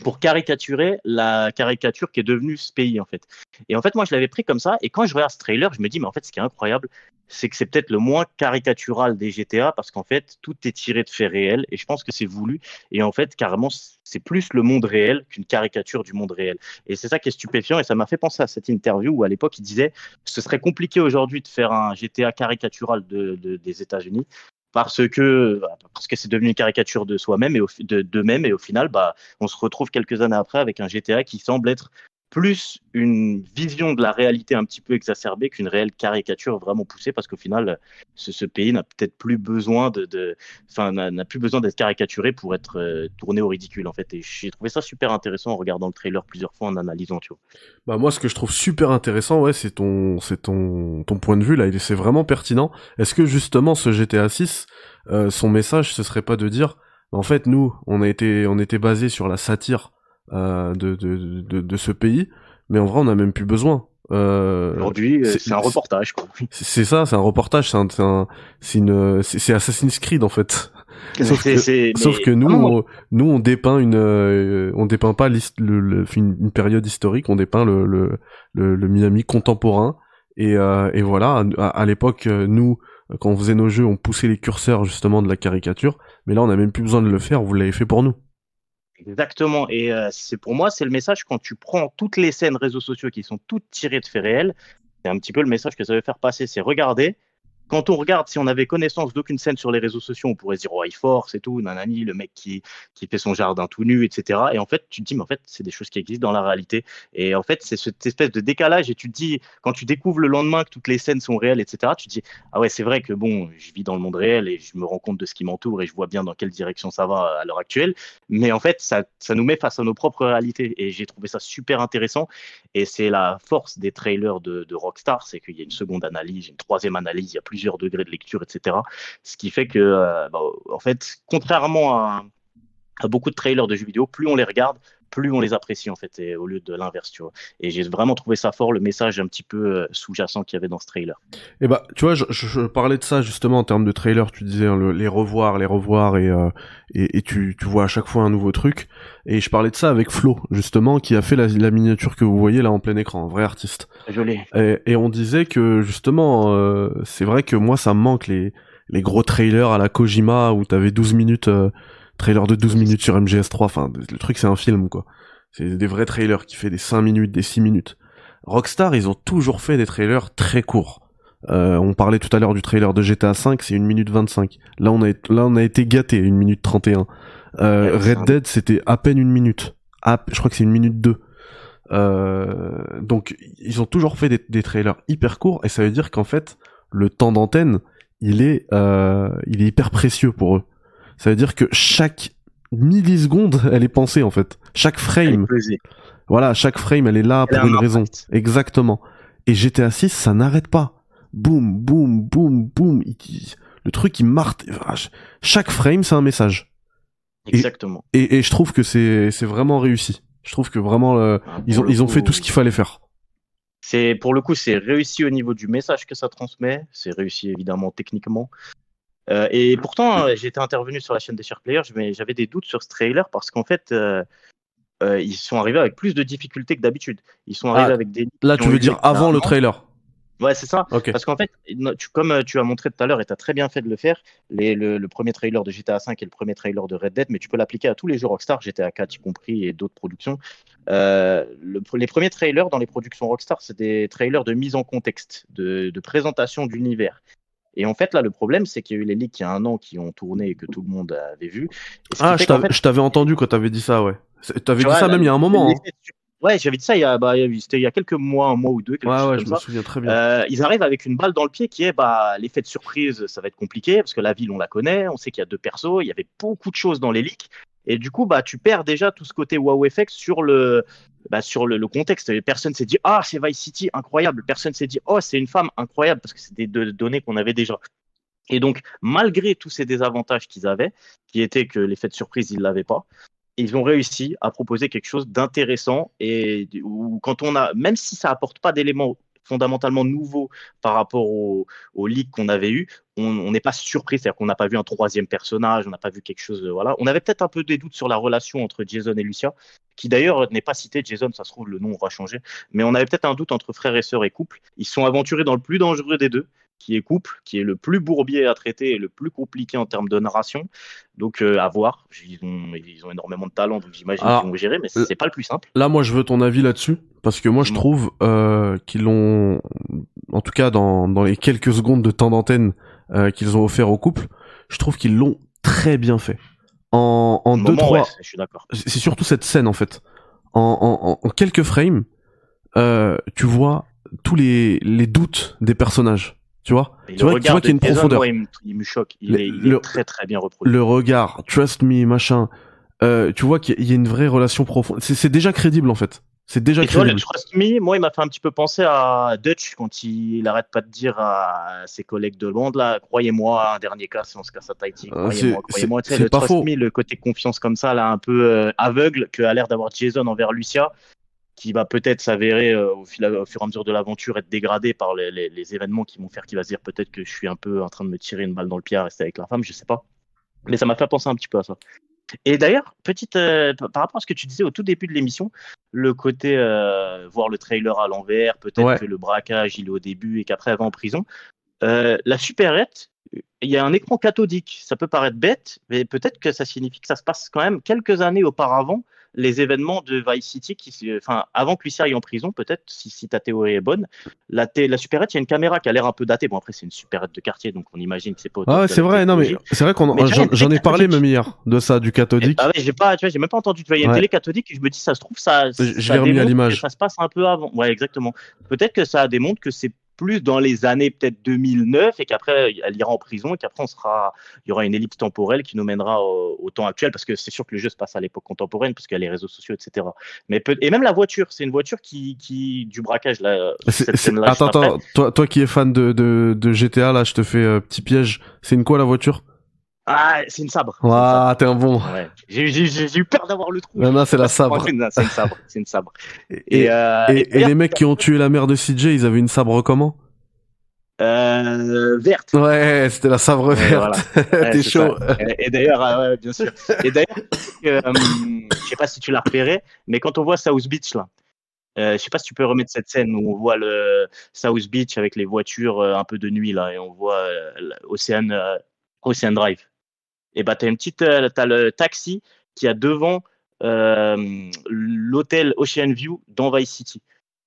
pour caricaturer la caricature qui est devenue ce pays en fait. Et en fait moi je l'avais pris comme ça et quand je regarde ce trailer je me dis mais en fait ce qui est incroyable c'est que c'est peut-être le moins caricatural des GTA parce qu'en fait tout est tiré de faits réels et je pense que c'est voulu. Et en fait carrément c'est plus le monde réel qu'une caricature du monde réel. Et c'est ça qui est stupéfiant et ça m'a fait penser à cette interview où à l'époque il disait ce serait compliqué aujourd'hui de faire un GTA caricatural des États-Unis parce que parce que c'est devenu une caricature de soi-même et de, de même et au final bah on se retrouve quelques années après avec un GTA qui semble être plus une vision de la réalité un petit peu exacerbée qu'une réelle caricature vraiment poussée, parce qu'au final, ce, pays n'a peut-être plus besoin de, enfin, n'a plus besoin d'être caricaturé pour être euh, tourné au ridicule en fait. Et j'ai trouvé ça super intéressant en regardant le trailer plusieurs fois, en analysant, tu vois. Bah moi, ce que je trouve super intéressant, ouais, c'est ton, c'est ton, ton point de vue là, c'est vraiment pertinent. Est-ce que justement ce GTA 6, euh, son message, ce serait pas de dire, en fait, nous, on a été, on était basé sur la satire euh, de, de, de, de, ce pays, mais en vrai, on n'a même plus besoin. Euh, Aujourd'hui, c'est un reportage. C'est ça, c'est un reportage, c'est un, c'est une, c'est Assassin's Creed en fait. Sauf que, sauf que nous, on, nous, on dépeint une, euh, on dépeint pas le, le, une, période historique, on dépeint le, le, le, Miami contemporain. Et, euh, et voilà, à, à l'époque, euh, nous, quand on faisait nos jeux, on poussait les curseurs justement de la caricature. Mais là, on n'a même plus besoin de le faire, vous l'avez fait pour nous. Exactement. Et euh, c'est pour moi, c'est le message quand tu prends toutes les scènes réseaux sociaux qui sont toutes tirées de faits réels. C'est un petit peu le message que ça veut faire passer. C'est regarder, quand on regarde, si on avait connaissance d'aucune scène sur les réseaux sociaux, on pourrait se dire, oh, il force et tout, nanani, le mec qui, qui fait son jardin tout nu, etc. Et en fait, tu te dis, mais en fait, c'est des choses qui existent dans la réalité. Et en fait, c'est cette espèce de décalage. Et tu te dis, quand tu découvres le lendemain que toutes les scènes sont réelles, etc., tu te dis, ah ouais, c'est vrai que bon, je vis dans le monde réel et je me rends compte de ce qui m'entoure et je vois bien dans quelle direction ça va à l'heure actuelle. Mais en fait, ça, ça nous met face à nos propres réalités. Et j'ai trouvé ça super intéressant. Et c'est la force des trailers de, Rockstar, c'est qu'il y a une seconde analyse, une troisième analyse, il y a plusieurs degrés de lecture etc. Ce qui fait que, euh, bah, en fait, contrairement à, beaucoup de trailers de jeux vidéo, plus on les regarde, plus on les apprécie en fait, au lieu de l'inverse, tu vois. Et j'ai vraiment trouvé ça fort, le message un petit peu euh, sous-jacent qu'il y avait dans ce trailer. Et eh bah, tu vois, je, parlais de ça justement en termes de trailer, tu disais hein, les revoir, les revoir, et, euh, et, tu, tu, vois à chaque fois un nouveau truc. Et je parlais de ça avec Flo, justement, qui a fait la, la miniature que vous voyez là en plein écran, un vrai artiste. Joli. Et, et on disait que justement, euh, c'est vrai que moi ça me manque les, les gros trailers à la Kojima où t'avais 12 minutes trailer de 12 minutes sur MGS3, enfin, le truc c'est un film, quoi. C'est des vrais trailers qui fait des 5 minutes, des 6 minutes. Rockstar, ils ont toujours fait des trailers très courts. Euh, on parlait tout à l'heure du trailer de GTA 5, c'est 1 minute 25. Là, on a, là, on a été gâté, 1 minute 31. Euh, Red Dead, c'était à peine une minute. je crois que c'est une minute 2. Euh, donc, ils ont toujours fait des, des, trailers hyper courts, et ça veut dire qu'en fait, le temps d'antenne, il est, euh, il est hyper précieux pour eux. Ça veut dire que chaque milliseconde, elle est pensée en fait. Chaque frame. Voilà, chaque frame, elle est là pour une raison. Exactement. Et GTA 6, ça n'arrête pas. Boum, boum, boum, boum. Le truc, il marque. Chaque frame, c'est un message. Exactement. Et, et, je trouve que c'est c'est vraiment réussi. Je trouve que vraiment euh, ah, ils ont ils ont fait tout ce qu'il fallait faire. C'est pour le coup c'est réussi au niveau du message que ça transmet. C'est réussi évidemment techniquement. Euh, et pourtant, j'étais intervenu sur la chaîne des Share Players, mais j'avais des doutes sur ce trailer parce qu'en fait, euh, euh, ils sont arrivés avec plus de difficultés que d'habitude. Ils sont arrivés Ah, avec des. Là, tu veux eu dire avant le trailer. Ouais, c'est ça. Parce qu'en fait, tu- comme tu as montré tout à l'heure et tu as très bien fait de le faire, les- le, le premier trailer de GTA V et le premier trailer de Red Dead, mais tu peux l'appliquer à tous les jeux Rockstar, GTA 4 y compris et d'autres productions. Euh, le- les premiers trailers dans les productions Rockstar, c'est des trailers de mise en contexte, de, de présentation d'univers. Et en fait, là, le problème, c'est qu'il y a eu les leaks il y a un an qui ont tourné et que tout le monde avait vu. Ah, je t'avais fait, entendu quand t'avais dit ça, ouais. T'avais dit vois, ça même il y a un moment. hein. Ouais, j'avais dit ça il y a, bah, c'était il y a quelques mois, un mois ou deux, quelque Ouais, chose ouais, comme je ça. me souviens très bien. Euh, ils arrivent avec une balle dans le pied qui est bah, l'effet de surprise, ça va être compliqué parce que la ville on la connaît, on sait qu'il y a deux persos, il y avait beaucoup de choses dans les leaks et du coup bah tu perds déjà tout ce côté wow effect sur le bah, sur le, contexte. Personne s'est dit ah c'est Vice City incroyable, personne s'est dit oh c'est une femme incroyable parce que c'est des de- données qu'on avait déjà. Et donc malgré tous ces désavantages qu'ils avaient, qui étaient que l'effet de surprise ils l'avaient pas, ils ont réussi à proposer quelque chose d'intéressant et où quand on a, même si ça apporte pas d'éléments fondamentalement nouveaux par rapport au, au leak qu'on avait eu, on n'est pas surpris, c'est-à-dire qu'on n'a pas vu un troisième personnage, on n'a pas vu quelque chose, de- voilà. On avait peut-être un peu des doutes sur la relation entre Jason et Lucia, qui d'ailleurs n'est pas cité. Jason, ça se trouve le nom va changer, mais on avait peut-être un doute entre frère et sœur et couple. Ils sont aventurés dans le plus dangereux des deux, qui est couple, qui est le plus bourbier à traiter et le plus compliqué en termes de narration. Donc euh, à voir. Ils ont, ils ont énormément de talent, donc j'imagine Alors, qu'ils vont gérer, mais c'est pas le plus simple. Là, moi, je veux ton avis là-dessus, parce que moi, je trouve euh, qu'ils l'ont, en tout cas dans, dans les quelques secondes de temps d'antenne euh, qu'ils ont offert au couple, je trouve qu'ils l'ont très bien fait. En, deux moment, trois, ouais, je suis d'accord. c'est surtout cette scène en fait. En, en, en- en quelques frames, tu vois tous les, les doutes des personnages. Tu vois, tu vois, tu vois qu'il y a une profondeur. moi, il, me, il me choque. Il, Le- est, il le- est très très bien reproduit. Le regard, trust me, machin. Euh, tu vois qu'il y a- une vraie relation profonde. C'est déjà crédible en fait. C'est déjà Et vois, le crédible. Trust Me, moi, il m'a fait un petit peu penser à Dutch quand il, il arrête pas de dire à ses collègues de bande, là, croyez-moi, un dernier cas, si on se casse à Tahiti, c'est- croyez-moi, croyez-moi. Tu sais, c'est le pas Trust faux. Me, le côté confiance comme ça, là, un peu euh, aveugle, que a l'air d'avoir Jason envers Lucia, qui va peut-être s'avérer euh, au, fil- au fur et à mesure de l'aventure être dégradé par les, les- les événements qui vont faire qu'il va se dire peut-être que je suis un peu en train de me tirer une balle dans le pied à rester avec la femme, je sais pas. Mais ça m'a fait penser un petit peu à ça. Et d'ailleurs, petite, euh, par rapport à ce que tu disais au tout début de l'émission, le côté euh, voir le trailer à l'envers, peut-être Ouais. que le braquage il est au début et qu'après elle va en prison. La supérette, il y a un écran cathodique. Ça peut paraître bête, mais peut-être que ça signifie que ça se passe quand même quelques années auparavant les événements de Vice City, qui, enfin, avant que Lucia aille en prison, peut-être, si, si ta théorie est bonne. La, la supérette, il y a une caméra qui a l'air un peu datée. Bon, après, c'est une supérette de quartier, donc on imagine que c'est pas Ah ouais, c'est vrai, non mais c'est vrai qu'on j'en ai parlé même hier de ça du cathodique. Ah ouais, j'ai pas, tu vois, j'ai même pas entendu. Tu vois, il y a une Ouais. télé cathodique et je me dis, ça se trouve, ça. Je- l'ai remis à l'image. Ça se passe un peu avant. Ouais, exactement. Peut-être que ça démontre que c'est plus dans les années peut-être 2009 et qu'après elle ira en prison et qu'après on sera, il y aura une ellipse temporelle qui nous mènera au, au temps actuel parce que c'est sûr que le jeu se passe à l'époque contemporaine parce qu'il y a les réseaux sociaux, etc. Mais peut- et même la voiture, c'est une voiture qui, qui du braquage là. Cette juste Attends, attends, toi, toi qui es fan de, de, de GTA, là, je te fais euh, petit piège. C'est une quoi la voiture? Ah, c'est une sabre. Waouh, t'es un bon. Ouais. J'ai eu peur d'avoir le trou. Non, non, c'est la sabre. C'est une sabre. C'est une sabre. Et, et, euh, et les mecs qui ont tué la mère de CJ, ils avaient une sabre comment? Euh, verte. Ouais, c'était la sabre verte. voilà. Ouais, T'es chaud. ça. Et, d'ailleurs, ah ouais, bien sûr. Et d'ailleurs, euh, je sais pas si tu l'as repéré, mais quand on voit South Beach là, euh, je sais pas si tu peux remettre cette scène où on voit le South Beach avec les voitures un peu de nuit là, et on voit euh, Ocean Drive. Et bah t'as une petite, euh, t'as le taxi qui a devant euh, l'hôtel Ocean View dans Vice City.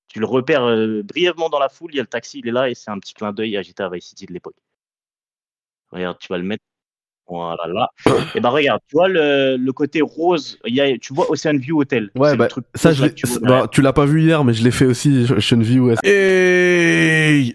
Tu le repères euh, brièvement dans la foule, il y a le taxi, il est là et c'est un petit clin d'œil à GTA Vice City de l'époque. Regarde, tu vas le mettre. Voilà, là. Et bah regarde, tu vois le, le côté rose, il y a, tu vois Ocean View Hotel. Ouais, bah, truc ça, je tu bah, tu l'as pas vu hier, mais je l'ai fait aussi, Ocean View. ouais. Et